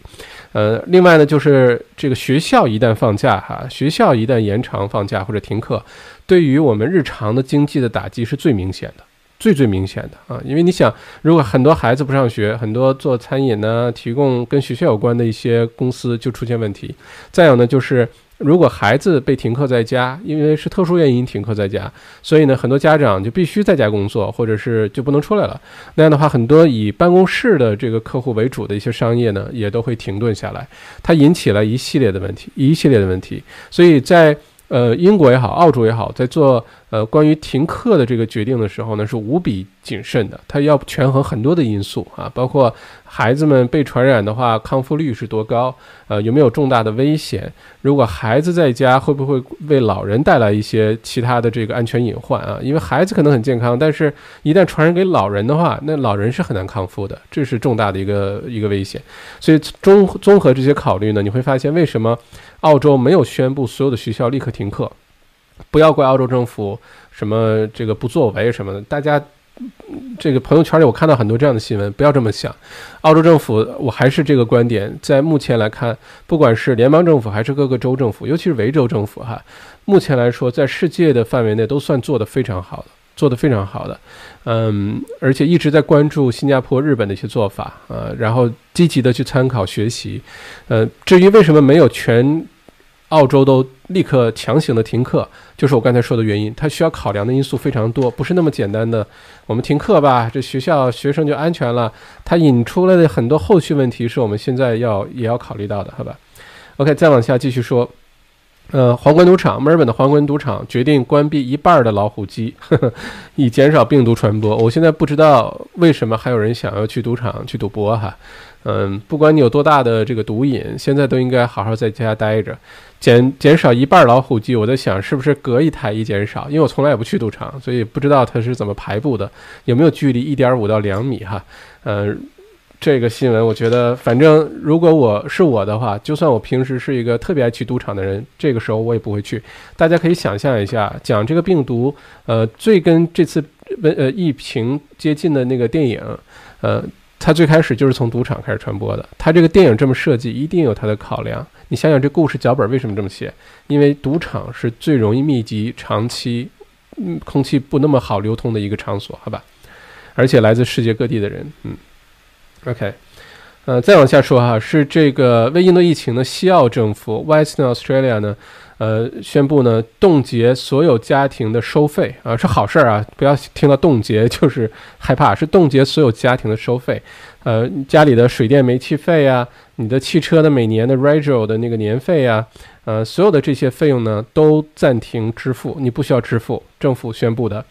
呃，另外呢，就是这个学校一旦放假哈，学校一旦延长放假或者停课，对于我们日常的经济的打击是最明显的。最最明显的啊，因为你想，如果很多孩子不上学，很多做餐饮呢、提供跟学校有关的一些公司就出现问题。再有呢，就是如果孩子被停课在家，因为是特殊原因停课在家，所以呢，很多家长就必须在家工作，或者是就不能出来了。那样的话，很多以办公室的这个客户为主的一些商业呢，也都会停顿下来。它引起了一系列的问题，一系列的问题。所以在呃，英国也好，澳洲也好，在做呃关于停课的这个决定的时候呢，是无比谨慎的。他要权衡很多的因素啊，包括孩子们被传染的话，康复率是多高，呃，有没有重大的危险？如果孩子在家，会不会为老人带来一些其他的这个安全隐患啊？因为孩子可能很健康，但是一旦传染给老人的话，那老人是很难康复的，这是重大的一个一个危险。所以综综合这些考虑呢，你会发现为什么？澳洲没有宣布所有的学校立刻停课，不要怪澳洲政府什么这个不作为什么的。大家这个朋友圈里我看到很多这样的新闻，不要这么想。澳洲政府我还是这个观点，在目前来看，不管是联邦政府还是各个州政府，尤其是维州政府哈，目前来说在世界的范围内都算做得非常好的，做得非常好的。嗯，而且一直在关注新加坡、日本的一些做法啊，然后积极的去参考学习。呃，至于为什么没有全。澳洲都立刻强行的停课，就是我刚才说的原因。它需要考量的因素非常多，不是那么简单的。我们停课吧，这学校学生就安全了。它引出来的很多后续问题，是我们现在要也要考虑到的，好吧？OK，再往下继续说。呃，皇冠赌场，墨尔本的皇冠赌场决定关闭一半的老虎机，(laughs) 以减少病毒传播。我现在不知道为什么还有人想要去赌场去赌博哈。嗯，不管你有多大的这个毒瘾，现在都应该好好在家待着。减减少一半老虎机，我在想是不是隔一台一减少？因为我从来也不去赌场，所以不知道它是怎么排布的，有没有距离一点五到两米哈？嗯，这个新闻我觉得，反正如果我是我的话，就算我平时是一个特别爱去赌场的人，这个时候我也不会去。大家可以想象一下，讲这个病毒，呃，最跟这次温呃疫情接近的那个电影，呃。它最开始就是从赌场开始传播的。它这个电影这么设计，一定有它的考量。你想想，这故事脚本为什么这么写？因为赌场是最容易密集、长期，嗯，空气不那么好流通的一个场所，好吧？而且来自世界各地的人，嗯，OK，呃，再往下说哈，是这个为应对疫情的西澳政府 （Western Australia） 呢？呃，宣布呢冻结所有家庭的收费啊，是好事儿啊！不要听到冻结就是害怕，是冻结所有家庭的收费。呃，家里的水电煤气费啊，你的汽车的每年的 Rego 的那个年费啊，呃，所有的这些费用呢都暂停支付，你不需要支付，政府宣布的。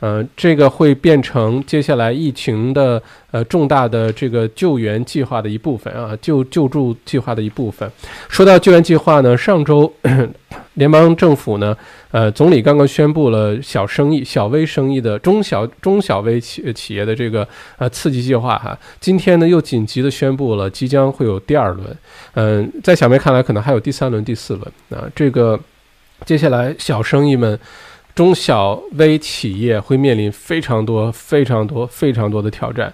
呃，这个会变成接下来疫情的呃重大的这个救援计划的一部分啊，救救助计划的一部分。说到救援计划呢，上周 (coughs) 联邦政府呢，呃，总理刚刚宣布了小生意、小微生意的中小中小微企企业的这个呃刺激计划哈。今天呢，又紧急的宣布了即将会有第二轮，嗯，在小梅看来，可能还有第三轮、第四轮啊。这个接下来小生意们。中小微企业会面临非常多、非常多、非常多的挑战，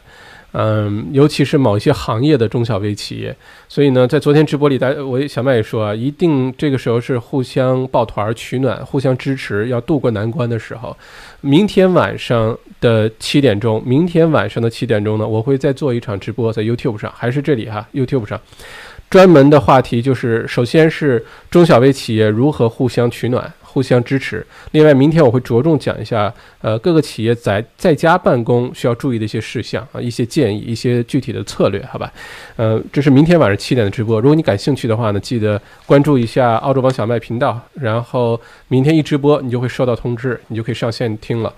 嗯，尤其是某一些行业的中小微企业。所以呢，在昨天直播里，大我小麦也说啊，一定这个时候是互相抱团取暖、互相支持，要渡过难关的时候。明天晚上的七点钟，明天晚上的七点钟呢，我会再做一场直播，在 YouTube 上，还是这里哈，YouTube 上，专门的话题就是，首先是中小微企业如何互相取暖。互相支持。另外，明天我会着重讲一下，呃，各个企业在在家办公需要注意的一些事项啊，一些建议，一些具体的策略，好吧？呃，这是明天晚上七点的直播。如果你感兴趣的话呢，记得关注一下澳洲帮小麦频道，然后明天一直播，你就会收到通知，你就可以上线听了。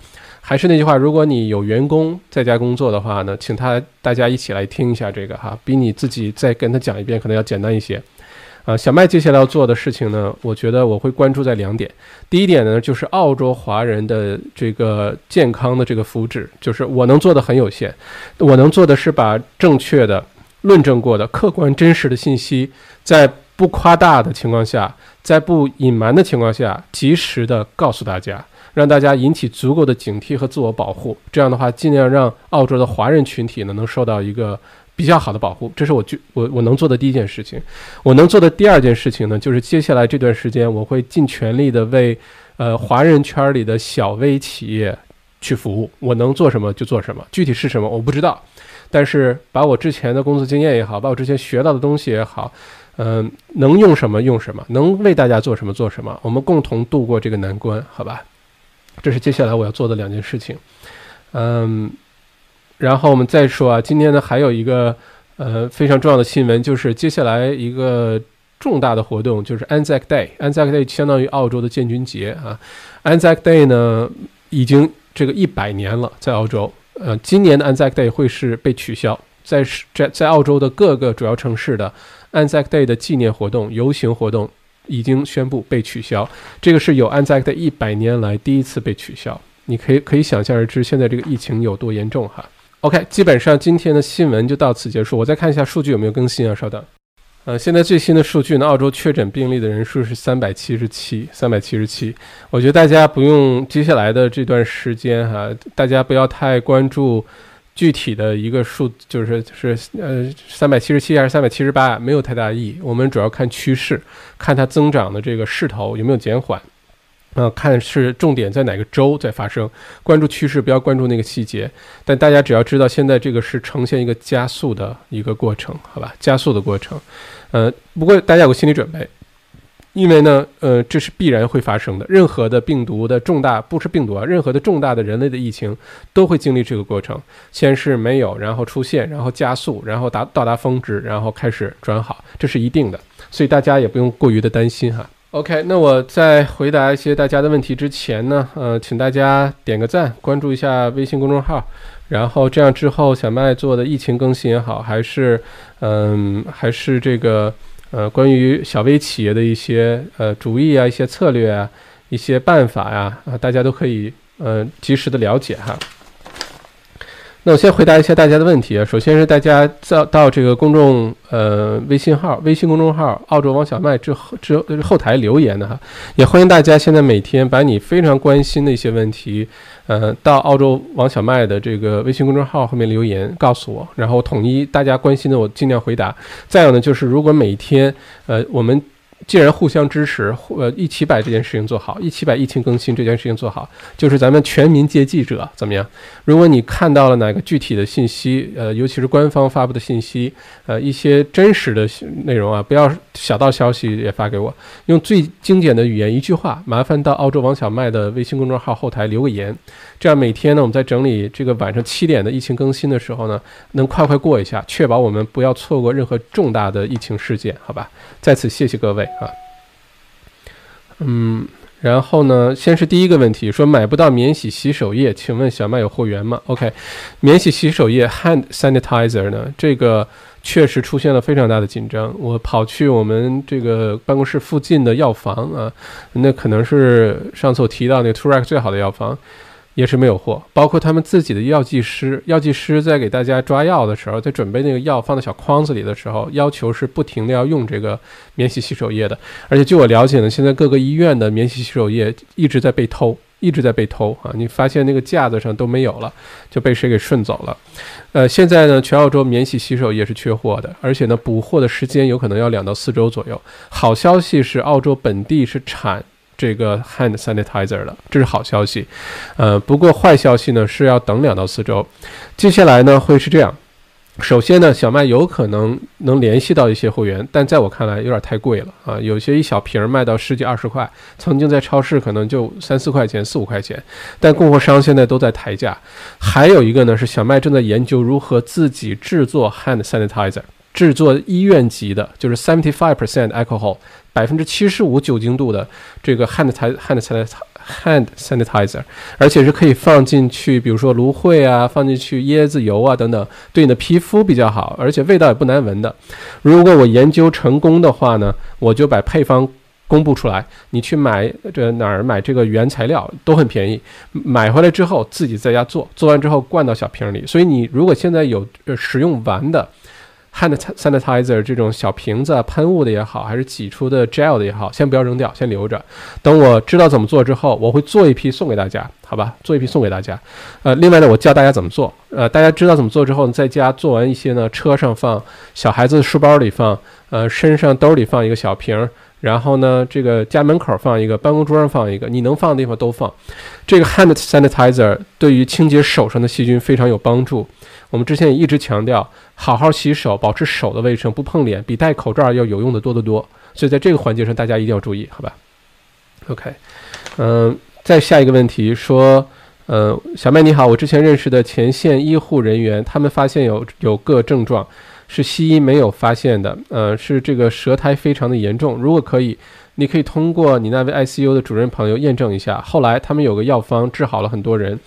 还是那句话，如果你有员工在家工作的话呢，请他大家一起来听一下这个哈，比你自己再跟他讲一遍可能要简单一些。啊，小麦接下来要做的事情呢，我觉得我会关注在两点。第一点呢，就是澳洲华人的这个健康的这个福祉，就是我能做的很有限，我能做的是把正确的、论证过的客观真实的信息，在不夸大的情况下，在不隐瞒的情况下，及时的告诉大家，让大家引起足够的警惕和自我保护。这样的话，尽量让澳洲的华人群体呢能受到一个比较好的保护。这是我就我我能做的第一件事情。我能做的第二件事情呢，就是接下来这段时间，我会尽全力的为呃华人圈里的小微企业去服务。我能做什么就做什么，具体是什么我不知道。但是把我之前的工作经验也好，把我之前学到的东西也好，嗯，能用什么用什么，能为大家做什么做什么，我们共同度过这个难关，好吧？这是接下来我要做的两件事情，嗯，然后我们再说啊，今天呢还有一个呃非常重要的新闻，就是接下来一个重大的活动，就是 Anzac Day，Anzac Day 相当于澳洲的建军节啊，Anzac Day 呢已经这个一百年了，在澳洲。呃，今年的 Anzac Day 会是被取消，在在在澳洲的各个主要城市的 Anzac Day 的纪念活动、游行活动已经宣布被取消。这个是有 Anzac Day 一百年来第一次被取消。你可以可以想象而知，现在这个疫情有多严重哈。OK，基本上今天的新闻就到此结束。我再看一下数据有没有更新啊？稍等。呃，现在最新的数据呢，澳洲确诊病例的人数是三百七十七，三百七十七。我觉得大家不用接下来的这段时间哈，大家不要太关注具体的一个数，就是是呃三百七十七还是三百七十八，没有太大意义。我们主要看趋势，看它增长的这个势头有没有减缓。呃，看是重点在哪个州在发生，关注趋势，不要关注那个细节。但大家只要知道，现在这个是呈现一个加速的一个过程，好吧？加速的过程。呃，不过大家有个心理准备，因为呢，呃，这是必然会发生的。任何的病毒的重大，不是病毒啊，任何的重大的人类的疫情都会经历这个过程，先是没有，然后出现，然后加速，然后达到达峰值，然后开始转好，这是一定的。所以大家也不用过于的担心哈。OK，那我在回答一些大家的问题之前呢，呃，请大家点个赞，关注一下微信公众号，然后这样之后小麦做的疫情更新也好，还是嗯，还是这个呃，关于小微企业的一些呃主意啊、一些策略啊、一些办法呀，啊，大家都可以呃及时的了解哈。那我先回答一下大家的问题啊。首先是大家到到这个公众呃微信号、微信公众号“澳洲王小麦”之后之后台留言的哈，也欢迎大家现在每天把你非常关心的一些问题，呃，到澳洲王小麦的这个微信公众号后面留言告诉我，然后统一大家关心的我尽量回答。再有呢，就是如果每天呃我们。既然互相支持，呃，一起把这件事情做好，一起把疫情更新这件事情做好，就是咱们全民皆记者，怎么样？如果你看到了哪个具体的信息，呃，尤其是官方发布的信息，呃，一些真实的内容啊，不要小道消息也发给我，用最精简的语言一句话，麻烦到澳洲王小麦的微信公众号后台留个言，这样每天呢，我们在整理这个晚上七点的疫情更新的时候呢，能快快过一下，确保我们不要错过任何重大的疫情事件，好吧？在此谢谢各位。啊，嗯，然后呢，先是第一个问题，说买不到免洗洗手液，请问小麦有货源吗？OK，免洗洗手液 hand sanitizer 呢，这个确实出现了非常大的紧张。我跑去我们这个办公室附近的药房啊，那可能是上次我提到那个 t u r a c 最好的药房。也是没有货，包括他们自己的药剂师，药剂师在给大家抓药的时候，在准备那个药放在小筐子里的时候，要求是不停的要用这个免洗洗手液的。而且据我了解呢，现在各个医院的免洗洗手液一直在被偷，一直在被偷啊！你发现那个架子上都没有了，就被谁给顺走了？呃，现在呢，全澳洲免洗洗手液是缺货的，而且呢，补货的时间有可能要两到四周左右。好消息是，澳洲本地是产。这个 hand sanitizer 了，这是好消息，呃，不过坏消息呢是要等两到四周。接下来呢会是这样，首先呢，小麦有可能能联系到一些会员，但在我看来有点太贵了啊，有些一小瓶卖到十几二十块，曾经在超市可能就三四块钱、四五块钱，但供货商现在都在抬价。还有一个呢是小麦正在研究如何自己制作 hand sanitizer，制作医院级的，就是 seventy five percent alcohol。百分之七十五酒精度的这个 hand hand hand sanitizer，而且是可以放进去，比如说芦荟啊，放进去椰子油啊等等，对你的皮肤比较好，而且味道也不难闻的。如果我研究成功的话呢，我就把配方公布出来，你去买这哪儿买这个原材料都很便宜，买回来之后自己在家做，做完之后灌到小瓶里。所以你如果现在有使用完的。Hand sanitizer 这种小瓶子，喷雾的也好，还是挤出的 gel 的也好，先不要扔掉，先留着。等我知道怎么做之后，我会做一批送给大家，好吧？做一批送给大家。呃，另外呢，我教大家怎么做。呃，大家知道怎么做之后，在家做完一些呢，车上放，小孩子书包里放，呃，身上兜里放一个小瓶儿。然后呢，这个家门口放一个，办公桌上放一个，你能放的地方都放。这个 hand sanitizer 对于清洁手上的细菌非常有帮助。我们之前也一直强调，好好洗手，保持手的卫生，不碰脸，比戴口罩要有用的多得多。所以在这个环节上，大家一定要注意，好吧？OK，嗯，再下一个问题说，呃，小麦你好，我之前认识的前线医护人员，他们发现有有个症状。是西医没有发现的，呃，是这个舌苔非常的严重。如果可以，你可以通过你那位 ICU 的主任朋友验证一下。后来他们有个药方治好了很多人，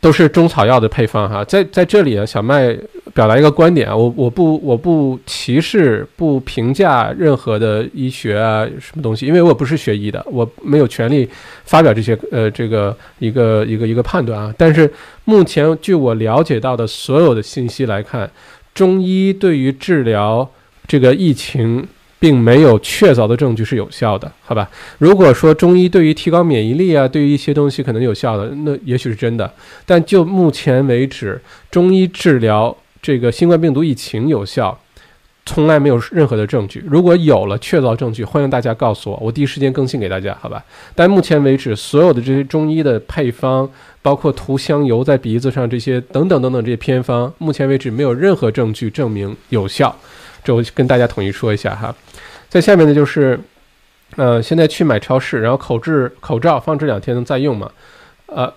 都是中草药的配方哈。在在这里啊，小麦表达一个观点啊，我我不我不歧视不评价任何的医学啊什么东西，因为我不是学医的，我没有权利发表这些呃这个一个一个一个判断啊。但是目前据我了解到的所有的信息来看。中医对于治疗这个疫情，并没有确凿的证据是有效的，好吧？如果说中医对于提高免疫力啊，对于一些东西可能有效的，那也许是真的。但就目前为止，中医治疗这个新冠病毒疫情有效。从来没有任何的证据。如果有了确凿证据，欢迎大家告诉我，我第一时间更新给大家，好吧？但目前为止，所有的这些中医的配方，包括涂香油在鼻子上这些等等等等这些偏方，目前为止没有任何证据证明有效。这我跟大家统一说一下哈。在下面呢，就是，呃，现在去买超市，然后口制口罩放置两天能再用吗？呃，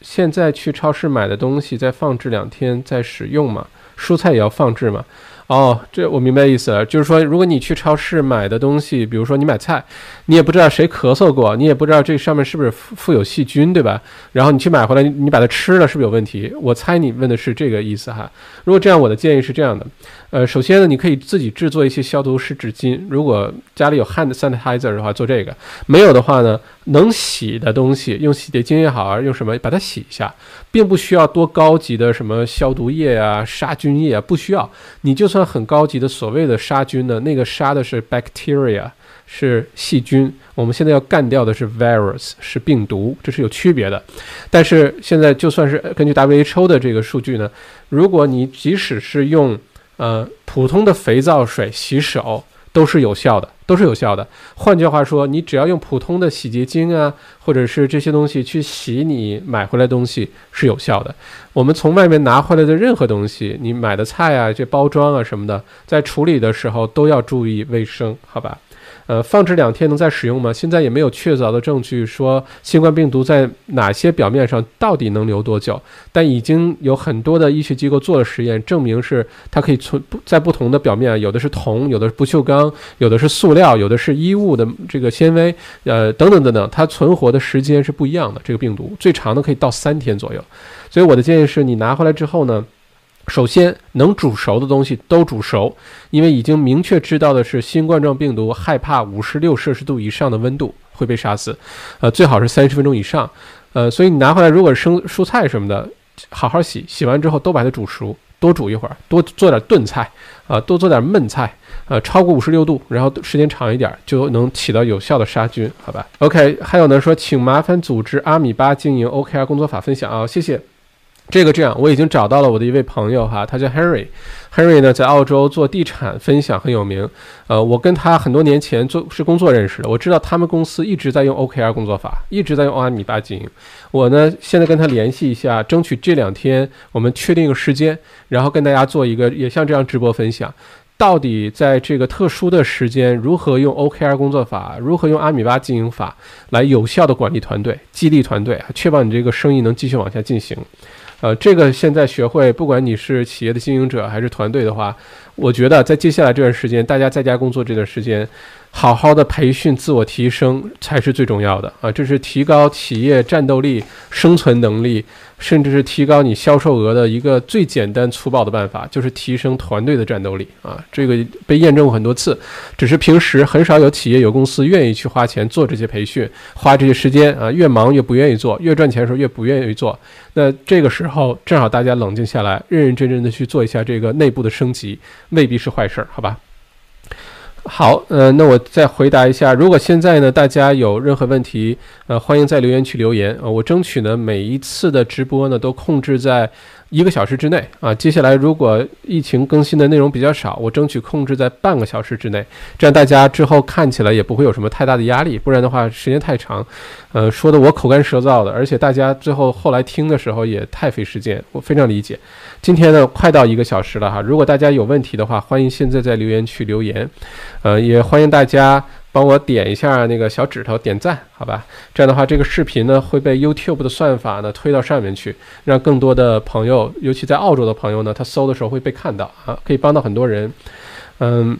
现在去超市买的东西再放置两天再使用吗？蔬菜也要放置吗？哦，这我明白意思了，就是说，如果你去超市买的东西，比如说你买菜，你也不知道谁咳嗽过，你也不知道这上面是不是富有细菌，对吧？然后你去买回来，你把它吃了，是不是有问题？我猜你问的是这个意思哈。如果这样，我的建议是这样的，呃，首先呢，你可以自己制作一些消毒湿纸巾，如果家里有 hand sanitizer 的话，做这个；没有的话呢，能洗的东西，用洗洁精也好，用什么把它洗一下，并不需要多高级的什么消毒液啊、杀菌液啊，不需要，你就算。很高级的所谓的杀菌呢，那个杀的是 bacteria，是细菌。我们现在要干掉的是 virus，是病毒，这是有区别的。但是现在就算是根据 WHO 的这个数据呢，如果你即使是用呃普通的肥皂水洗手。都是有效的，都是有效的。换句话说，你只要用普通的洗洁精啊，或者是这些东西去洗你买回来东西是有效的。我们从外面拿回来的任何东西，你买的菜啊，这包装啊什么的，在处理的时候都要注意卫生，好吧？呃，放置两天能再使用吗？现在也没有确凿的证据说新冠病毒在哪些表面上到底能留多久。但已经有很多的医学机构做了实验，证明是它可以存不在不同的表面，有的是铜，有的是不锈钢，有的是塑料，有的是衣物的这个纤维，呃，等等等等，它存活的时间是不一样的。这个病毒最长的可以到三天左右。所以我的建议是你拿回来之后呢。首先，能煮熟的东西都煮熟，因为已经明确知道的是，新冠状病毒害怕五十六摄氏度以上的温度会被杀死，呃，最好是三十分钟以上，呃，所以你拿回来，如果生蔬菜什么的，好好洗，洗完之后都把它煮熟，多煮一会儿，多做点炖菜，啊，多做点焖菜，呃，超过五十六度，然后时间长一点，就能起到有效的杀菌，好吧？OK，还有呢，说请麻烦组织阿米巴经营 OKR 工作法分享啊，谢谢。这个这样，我已经找到了我的一位朋友哈，他叫 Henry。Henry 呢，在澳洲做地产分享很有名。呃，我跟他很多年前做是工作认识的，我知道他们公司一直在用 OKR 工作法，一直在用阿米巴经营。我呢，现在跟他联系一下，争取这两天我们确定一个时间，然后跟大家做一个也像这样直播分享，到底在这个特殊的时间，如何用 OKR 工作法，如何用阿米巴经营法来有效的管理团队、激励团队，确保你这个生意能继续往下进行。呃，这个现在学会，不管你是企业的经营者还是团队的话，我觉得在接下来这段时间，大家在家工作这段时间，好好的培训、自我提升才是最重要的啊！这是提高企业战斗力、生存能力，甚至是提高你销售额的一个最简单粗暴的办法，就是提升团队的战斗力啊！这个被验证过很多次，只是平时很少有企业有公司愿意去花钱做这些培训，花这些时间啊，越忙越不愿意做，越赚钱的时候越不愿意做。那这个时候正好大家冷静下来，认认真真的去做一下这个内部的升级，(laughs) 未必是坏事儿，好吧？好，呃，那我再回答一下，如果现在呢，大家有任何问题，呃，欢迎在留言区留言啊，我争取呢每一次的直播呢都控制在。一个小时之内啊，接下来如果疫情更新的内容比较少，我争取控制在半个小时之内，这样大家之后看起来也不会有什么太大的压力。不然的话，时间太长，呃，说的我口干舌燥的，而且大家最后后来听的时候也太费时间，我非常理解。今天呢，快到一个小时了哈，如果大家有问题的话，欢迎现在在留言区留言，呃，也欢迎大家。帮我点一下那个小指头，点赞，好吧？这样的话，这个视频呢会被 YouTube 的算法呢推到上面去，让更多的朋友，尤其在澳洲的朋友呢，他搜的时候会被看到啊，可以帮到很多人。嗯，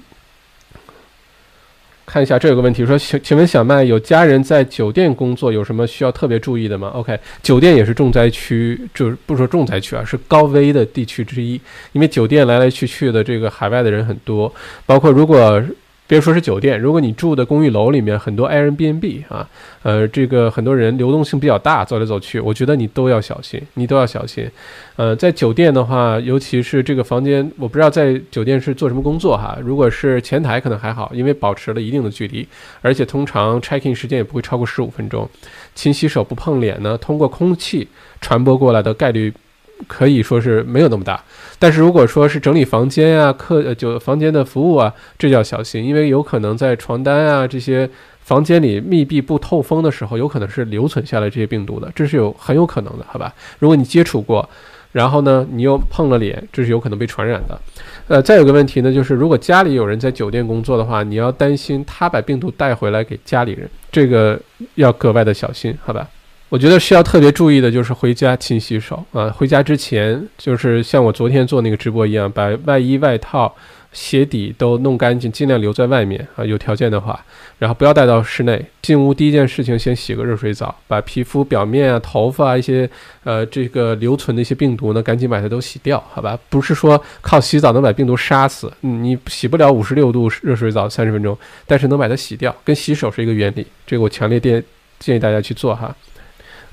看一下这有个问题，说请请问小麦有家人在酒店工作，有什么需要特别注意的吗？OK，酒店也是重灾区，就是不说重灾区啊，是高危的地区之一，因为酒店来来去去的这个海外的人很多，包括如果。别说是酒店，如果你住的公寓楼里面很多 Airbnb 啊，呃，这个很多人流动性比较大，走来走去，我觉得你都要小心，你都要小心。呃，在酒店的话，尤其是这个房间，我不知道在酒店是做什么工作哈。如果是前台可能还好，因为保持了一定的距离，而且通常 check in 时间也不会超过十五分钟。勤洗手不碰脸呢，通过空气传播过来的概率。可以说是没有那么大，但是如果说是整理房间啊、客呃就房间的服务啊，这就要小心，因为有可能在床单啊这些房间里密闭不透风的时候，有可能是留存下来这些病毒的，这是有很有可能的，好吧？如果你接触过，然后呢你又碰了脸，这是有可能被传染的。呃，再有个问题呢，就是如果家里有人在酒店工作的话，你要担心他把病毒带回来给家里人，这个要格外的小心，好吧？我觉得需要特别注意的就是回家勤洗手啊！回家之前就是像我昨天做那个直播一样，把外衣、外套、鞋底都弄干净，尽量留在外面啊，有条件的话，然后不要带到室内。进屋第一件事情，先洗个热水澡，把皮肤表面啊、头发啊一些呃这个留存的一些病毒呢，赶紧把它都洗掉，好吧？不是说靠洗澡能把病毒杀死，你洗不了五十六度热水澡三十分钟，但是能把它洗掉，跟洗手是一个原理。这个我强烈建建议大家去做哈。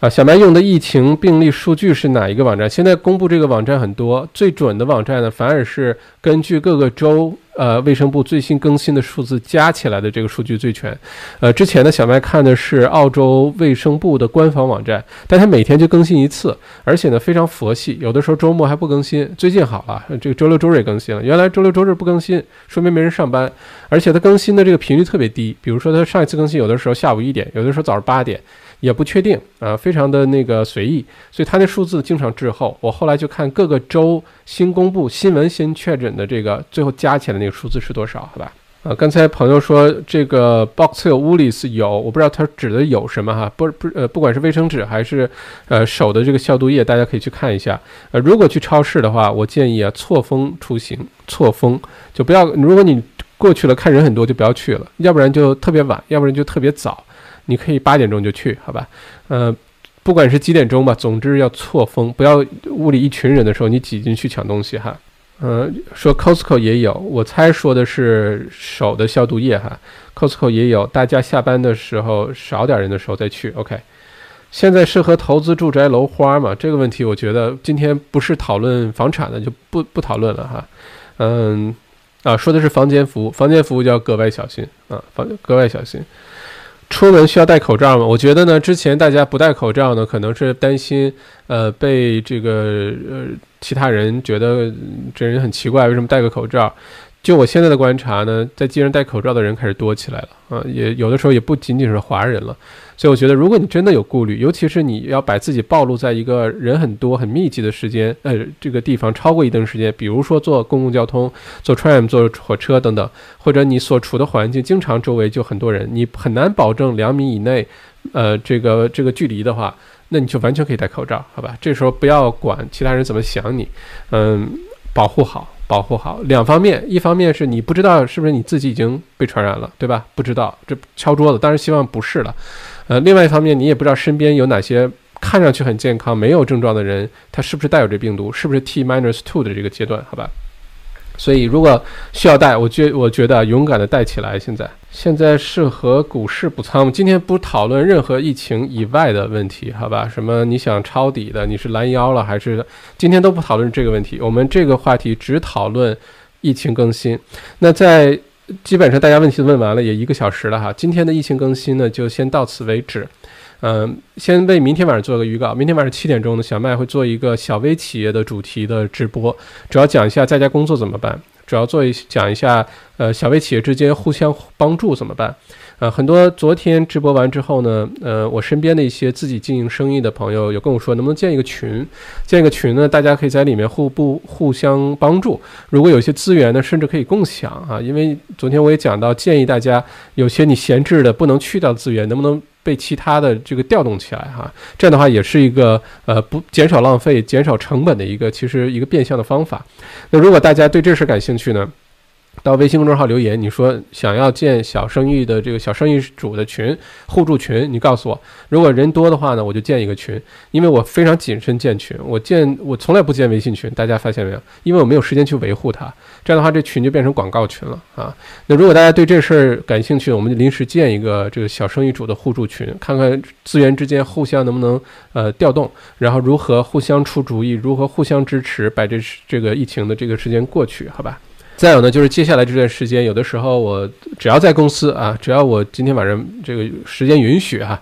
啊，小白用的疫情病例数据是哪一个网站？现在公布这个网站很多，最准的网站呢，反而是根据各个州呃卫生部最新更新的数字加起来的这个数据最全。呃，之前呢，小麦看的是澳洲卫生部的官方网站，但它每天就更新一次，而且呢非常佛系，有的时候周末还不更新。最近好了，这个周六周日也更新了。原来周六周日不更新，说明没人上班，而且它更新的这个频率特别低。比如说它上一次更新，有的时候下午一点，有的时候早上八点。也不确定啊，非常的那个随意，所以他那数字经常滞后。我后来就看各个州新公布新闻新确诊的这个，最后加起来那个数字是多少？好吧？啊，刚才朋友说这个 Box 有 Woolies 有，我不知道他指的有什么哈，不不呃，不管是卫生纸还是呃手的这个消毒液，大家可以去看一下。呃，如果去超市的话，我建议啊错峰出行，错峰就不要。如果你过去了看人很多，就不要去了，要不然就特别晚，要不然就特别早。你可以八点钟就去，好吧？呃，不管是几点钟吧，总之要错峰，不要屋里一群人的时候你挤进去抢东西哈。呃，说 Costco 也有，我猜说的是手的消毒液哈。Costco 也有，大家下班的时候少点人的时候再去。OK，现在适合投资住宅楼花吗？这个问题我觉得今天不是讨论房产的，就不不讨论了哈。嗯，啊，说的是房间服务，房间服务就要格外小心啊，房格外小心。出门需要戴口罩吗？我觉得呢，之前大家不戴口罩呢，可能是担心，呃，被这个呃其他人觉得这人很奇怪，为什么戴个口罩？就我现在的观察呢，在街上戴口罩的人开始多起来了啊，也有的时候也不仅仅是华人了，所以我觉得，如果你真的有顾虑，尤其是你要把自己暴露在一个人很多、很密集的时间，呃，这个地方超过一定时间，比如说坐公共交通、坐 tram、坐火车等等，或者你所处的环境经常周围就很多人，你很难保证两米以内，呃，这个这个距离的话，那你就完全可以戴口罩，好吧？这时候不要管其他人怎么想你，嗯，保护好。保护好两方面，一方面是你不知道是不是你自己已经被传染了，对吧？不知道，这敲桌子，当然希望不是了。呃，另外一方面，你也不知道身边有哪些看上去很健康、没有症状的人，他是不是带有这病毒？是不是 T minus two 的这个阶段？好吧。所以，如果需要带，我觉我觉得勇敢的带起来。现在，现在适合股市补仓。今天不讨论任何疫情以外的问题，好吧？什么你想抄底的，你是拦腰了还是？今天都不讨论这个问题。我们这个话题只讨论疫情更新。那在基本上大家问题都问完了，也一个小时了哈。今天的疫情更新呢，就先到此为止。嗯，先为明天晚上做个预告。明天晚上七点钟呢，小麦会做一个小微企业的主题的直播，主要讲一下在家工作怎么办，主要做一讲一下，呃，小微企业之间互相帮助怎么办。呃，很多昨天直播完之后呢，呃，我身边的一些自己经营生意的朋友有跟我说，能不能建一个群？建一个群呢，大家可以在里面互不互相帮助。如果有些资源呢，甚至可以共享啊。因为昨天我也讲到，建议大家有些你闲置的不能去掉的资源，能不能？被其他的这个调动起来哈，这样的话也是一个呃不减少浪费、减少成本的一个其实一个变相的方法。那如果大家对这事感兴趣呢？到微信公众号留言，你说想要建小生意的这个小生意主的群互助群，你告诉我，如果人多的话呢，我就建一个群，因为我非常谨慎建群，我建我从来不建微信群，大家发现没有？因为我没有时间去维护它，这样的话这群就变成广告群了啊。那如果大家对这事儿感兴趣，我们就临时建一个这个小生意主的互助群，看看资源之间互相能不能呃调动，然后如何互相出主意，如何互相支持，把这这个疫情的这个时间过去，好吧？再有呢，就是接下来这段时间，有的时候我只要在公司啊，只要我今天晚上这个时间允许哈，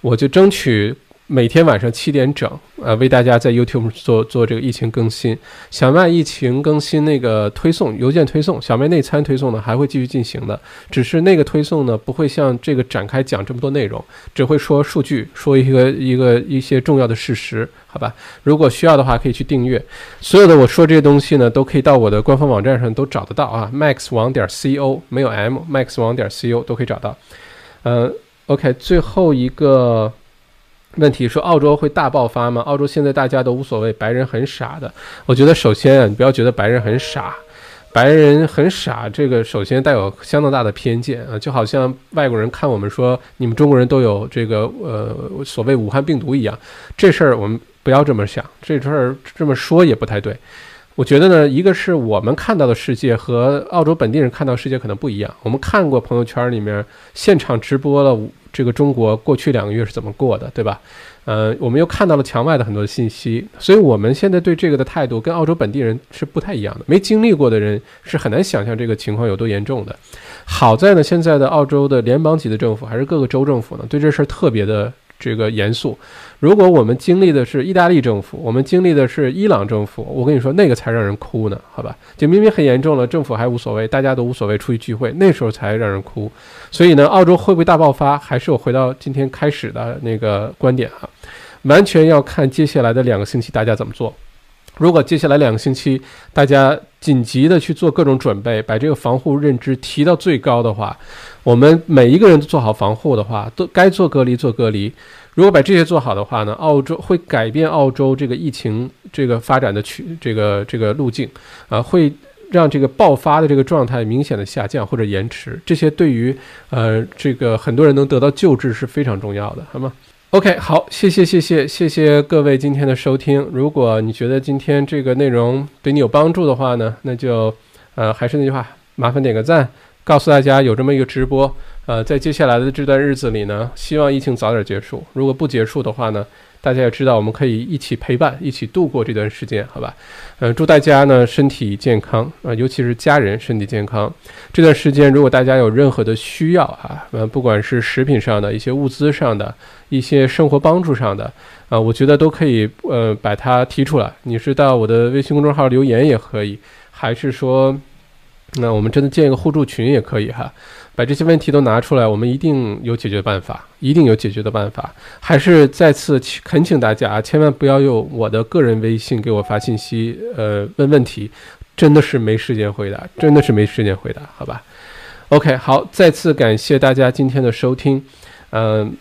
我就争取。每天晚上七点整，呃，为大家在 YouTube 做做这个疫情更新。小麦疫情更新那个推送邮件推送，小麦内参推送呢还会继续进行的，只是那个推送呢不会像这个展开讲这么多内容，只会说数据，说一个一个一些重要的事实，好吧？如果需要的话可以去订阅。所有的我说这些东西呢，都可以到我的官方网站上都找得到啊，Max 网点 co 没有 M，Max 网点 co 都可以找到。嗯，OK，最后一个。问题说澳洲会大爆发吗？澳洲现在大家都无所谓，白人很傻的。我觉得首先啊，你不要觉得白人很傻，白人很傻，这个首先带有相当大的偏见啊，就好像外国人看我们说你们中国人都有这个呃所谓武汉病毒一样，这事儿我们不要这么想，这事儿这么说也不太对。我觉得呢，一个是我们看到的世界和澳洲本地人看到世界可能不一样。我们看过朋友圈里面现场直播了这个中国过去两个月是怎么过的，对吧？呃，我们又看到了墙外的很多信息，所以我们现在对这个的态度跟澳洲本地人是不太一样的。没经历过的人是很难想象这个情况有多严重的。好在呢，现在的澳洲的联邦级的政府还是各个州政府呢，对这事儿特别的。这个严肃，如果我们经历的是意大利政府，我们经历的是伊朗政府，我跟你说那个才让人哭呢，好吧？就明明很严重了，政府还无所谓，大家都无所谓，出去聚会，那时候才让人哭。所以呢，澳洲会不会大爆发？还是我回到今天开始的那个观点啊，完全要看接下来的两个星期大家怎么做。如果接下来两个星期大家紧急的去做各种准备，把这个防护认知提到最高的话，我们每一个人都做好防护的话，都该做隔离做隔离。如果把这些做好的话呢，澳洲会改变澳洲这个疫情这个发展的曲这个这个路径啊，会让这个爆发的这个状态明显的下降或者延迟。这些对于呃这个很多人能得到救治是非常重要的，好吗？OK，好，谢谢谢谢谢谢各位今天的收听。如果你觉得今天这个内容对你有帮助的话呢，那就呃还是那句话，麻烦点个赞，告诉大家有这么一个直播。呃，在接下来的这段日子里呢，希望疫情早点结束。如果不结束的话呢？大家也知道，我们可以一起陪伴，一起度过这段时间，好吧？嗯，祝大家呢身体健康啊，尤其是家人身体健康。这段时间，如果大家有任何的需要啊，呃，不管是食品上的一些物资上的一些生活帮助上的啊，我觉得都可以呃把它提出来。你是到我的微信公众号留言也可以，还是说，那我们真的建一个互助群也可以哈。把这些问题都拿出来，我们一定有解决办法，一定有解决的办法。还是再次恳请大家，千万不要用我的个人微信给我发信息，呃，问问题，真的是没时间回答，真的是没时间回答，好吧？OK，好，再次感谢大家今天的收听，嗯，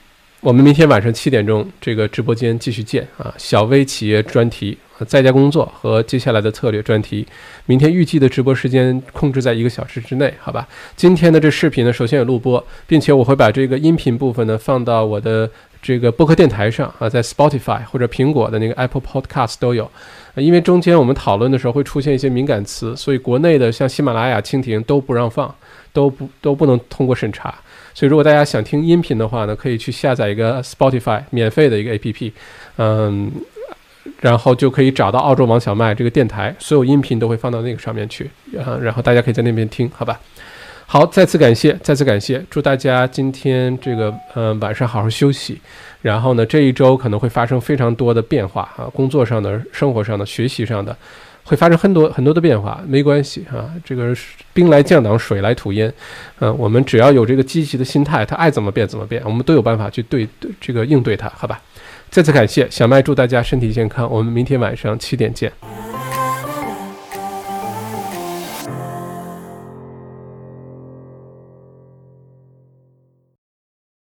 我们明天晚上七点钟这个直播间继续见啊，小微企业专题在家工作和接下来的策略专题。明天预计的直播时间控制在一个小时之内，好吧？今天的这视频呢，首先有录播，并且我会把这个音频部分呢放到我的这个播客电台上啊，在 Spotify 或者苹果的那个 Apple Podcast 都有。因为中间我们讨论的时候会出现一些敏感词，所以国内的像喜马拉雅、蜻蜓都不让放，都不都不能通过审查。所以如果大家想听音频的话呢，可以去下载一个 Spotify 免费的一个 APP，嗯，然后就可以找到澳洲王小麦这个电台，所有音频都会放到那个上面去，啊，然后大家可以在那边听，好吧？好，再次感谢，再次感谢，祝大家今天这个嗯晚上好好休息。然后呢，这一周可能会发生非常多的变化啊，工作上的、生活上的、学习上的，会发生很多很多的变化。没关系啊，这个兵来将挡，水来土掩，嗯，我们只要有这个积极的心态，它爱怎么变怎么变，我们都有办法去对这个应对它，好吧？再次感谢小麦，祝大家身体健康，我们明天晚上七点见。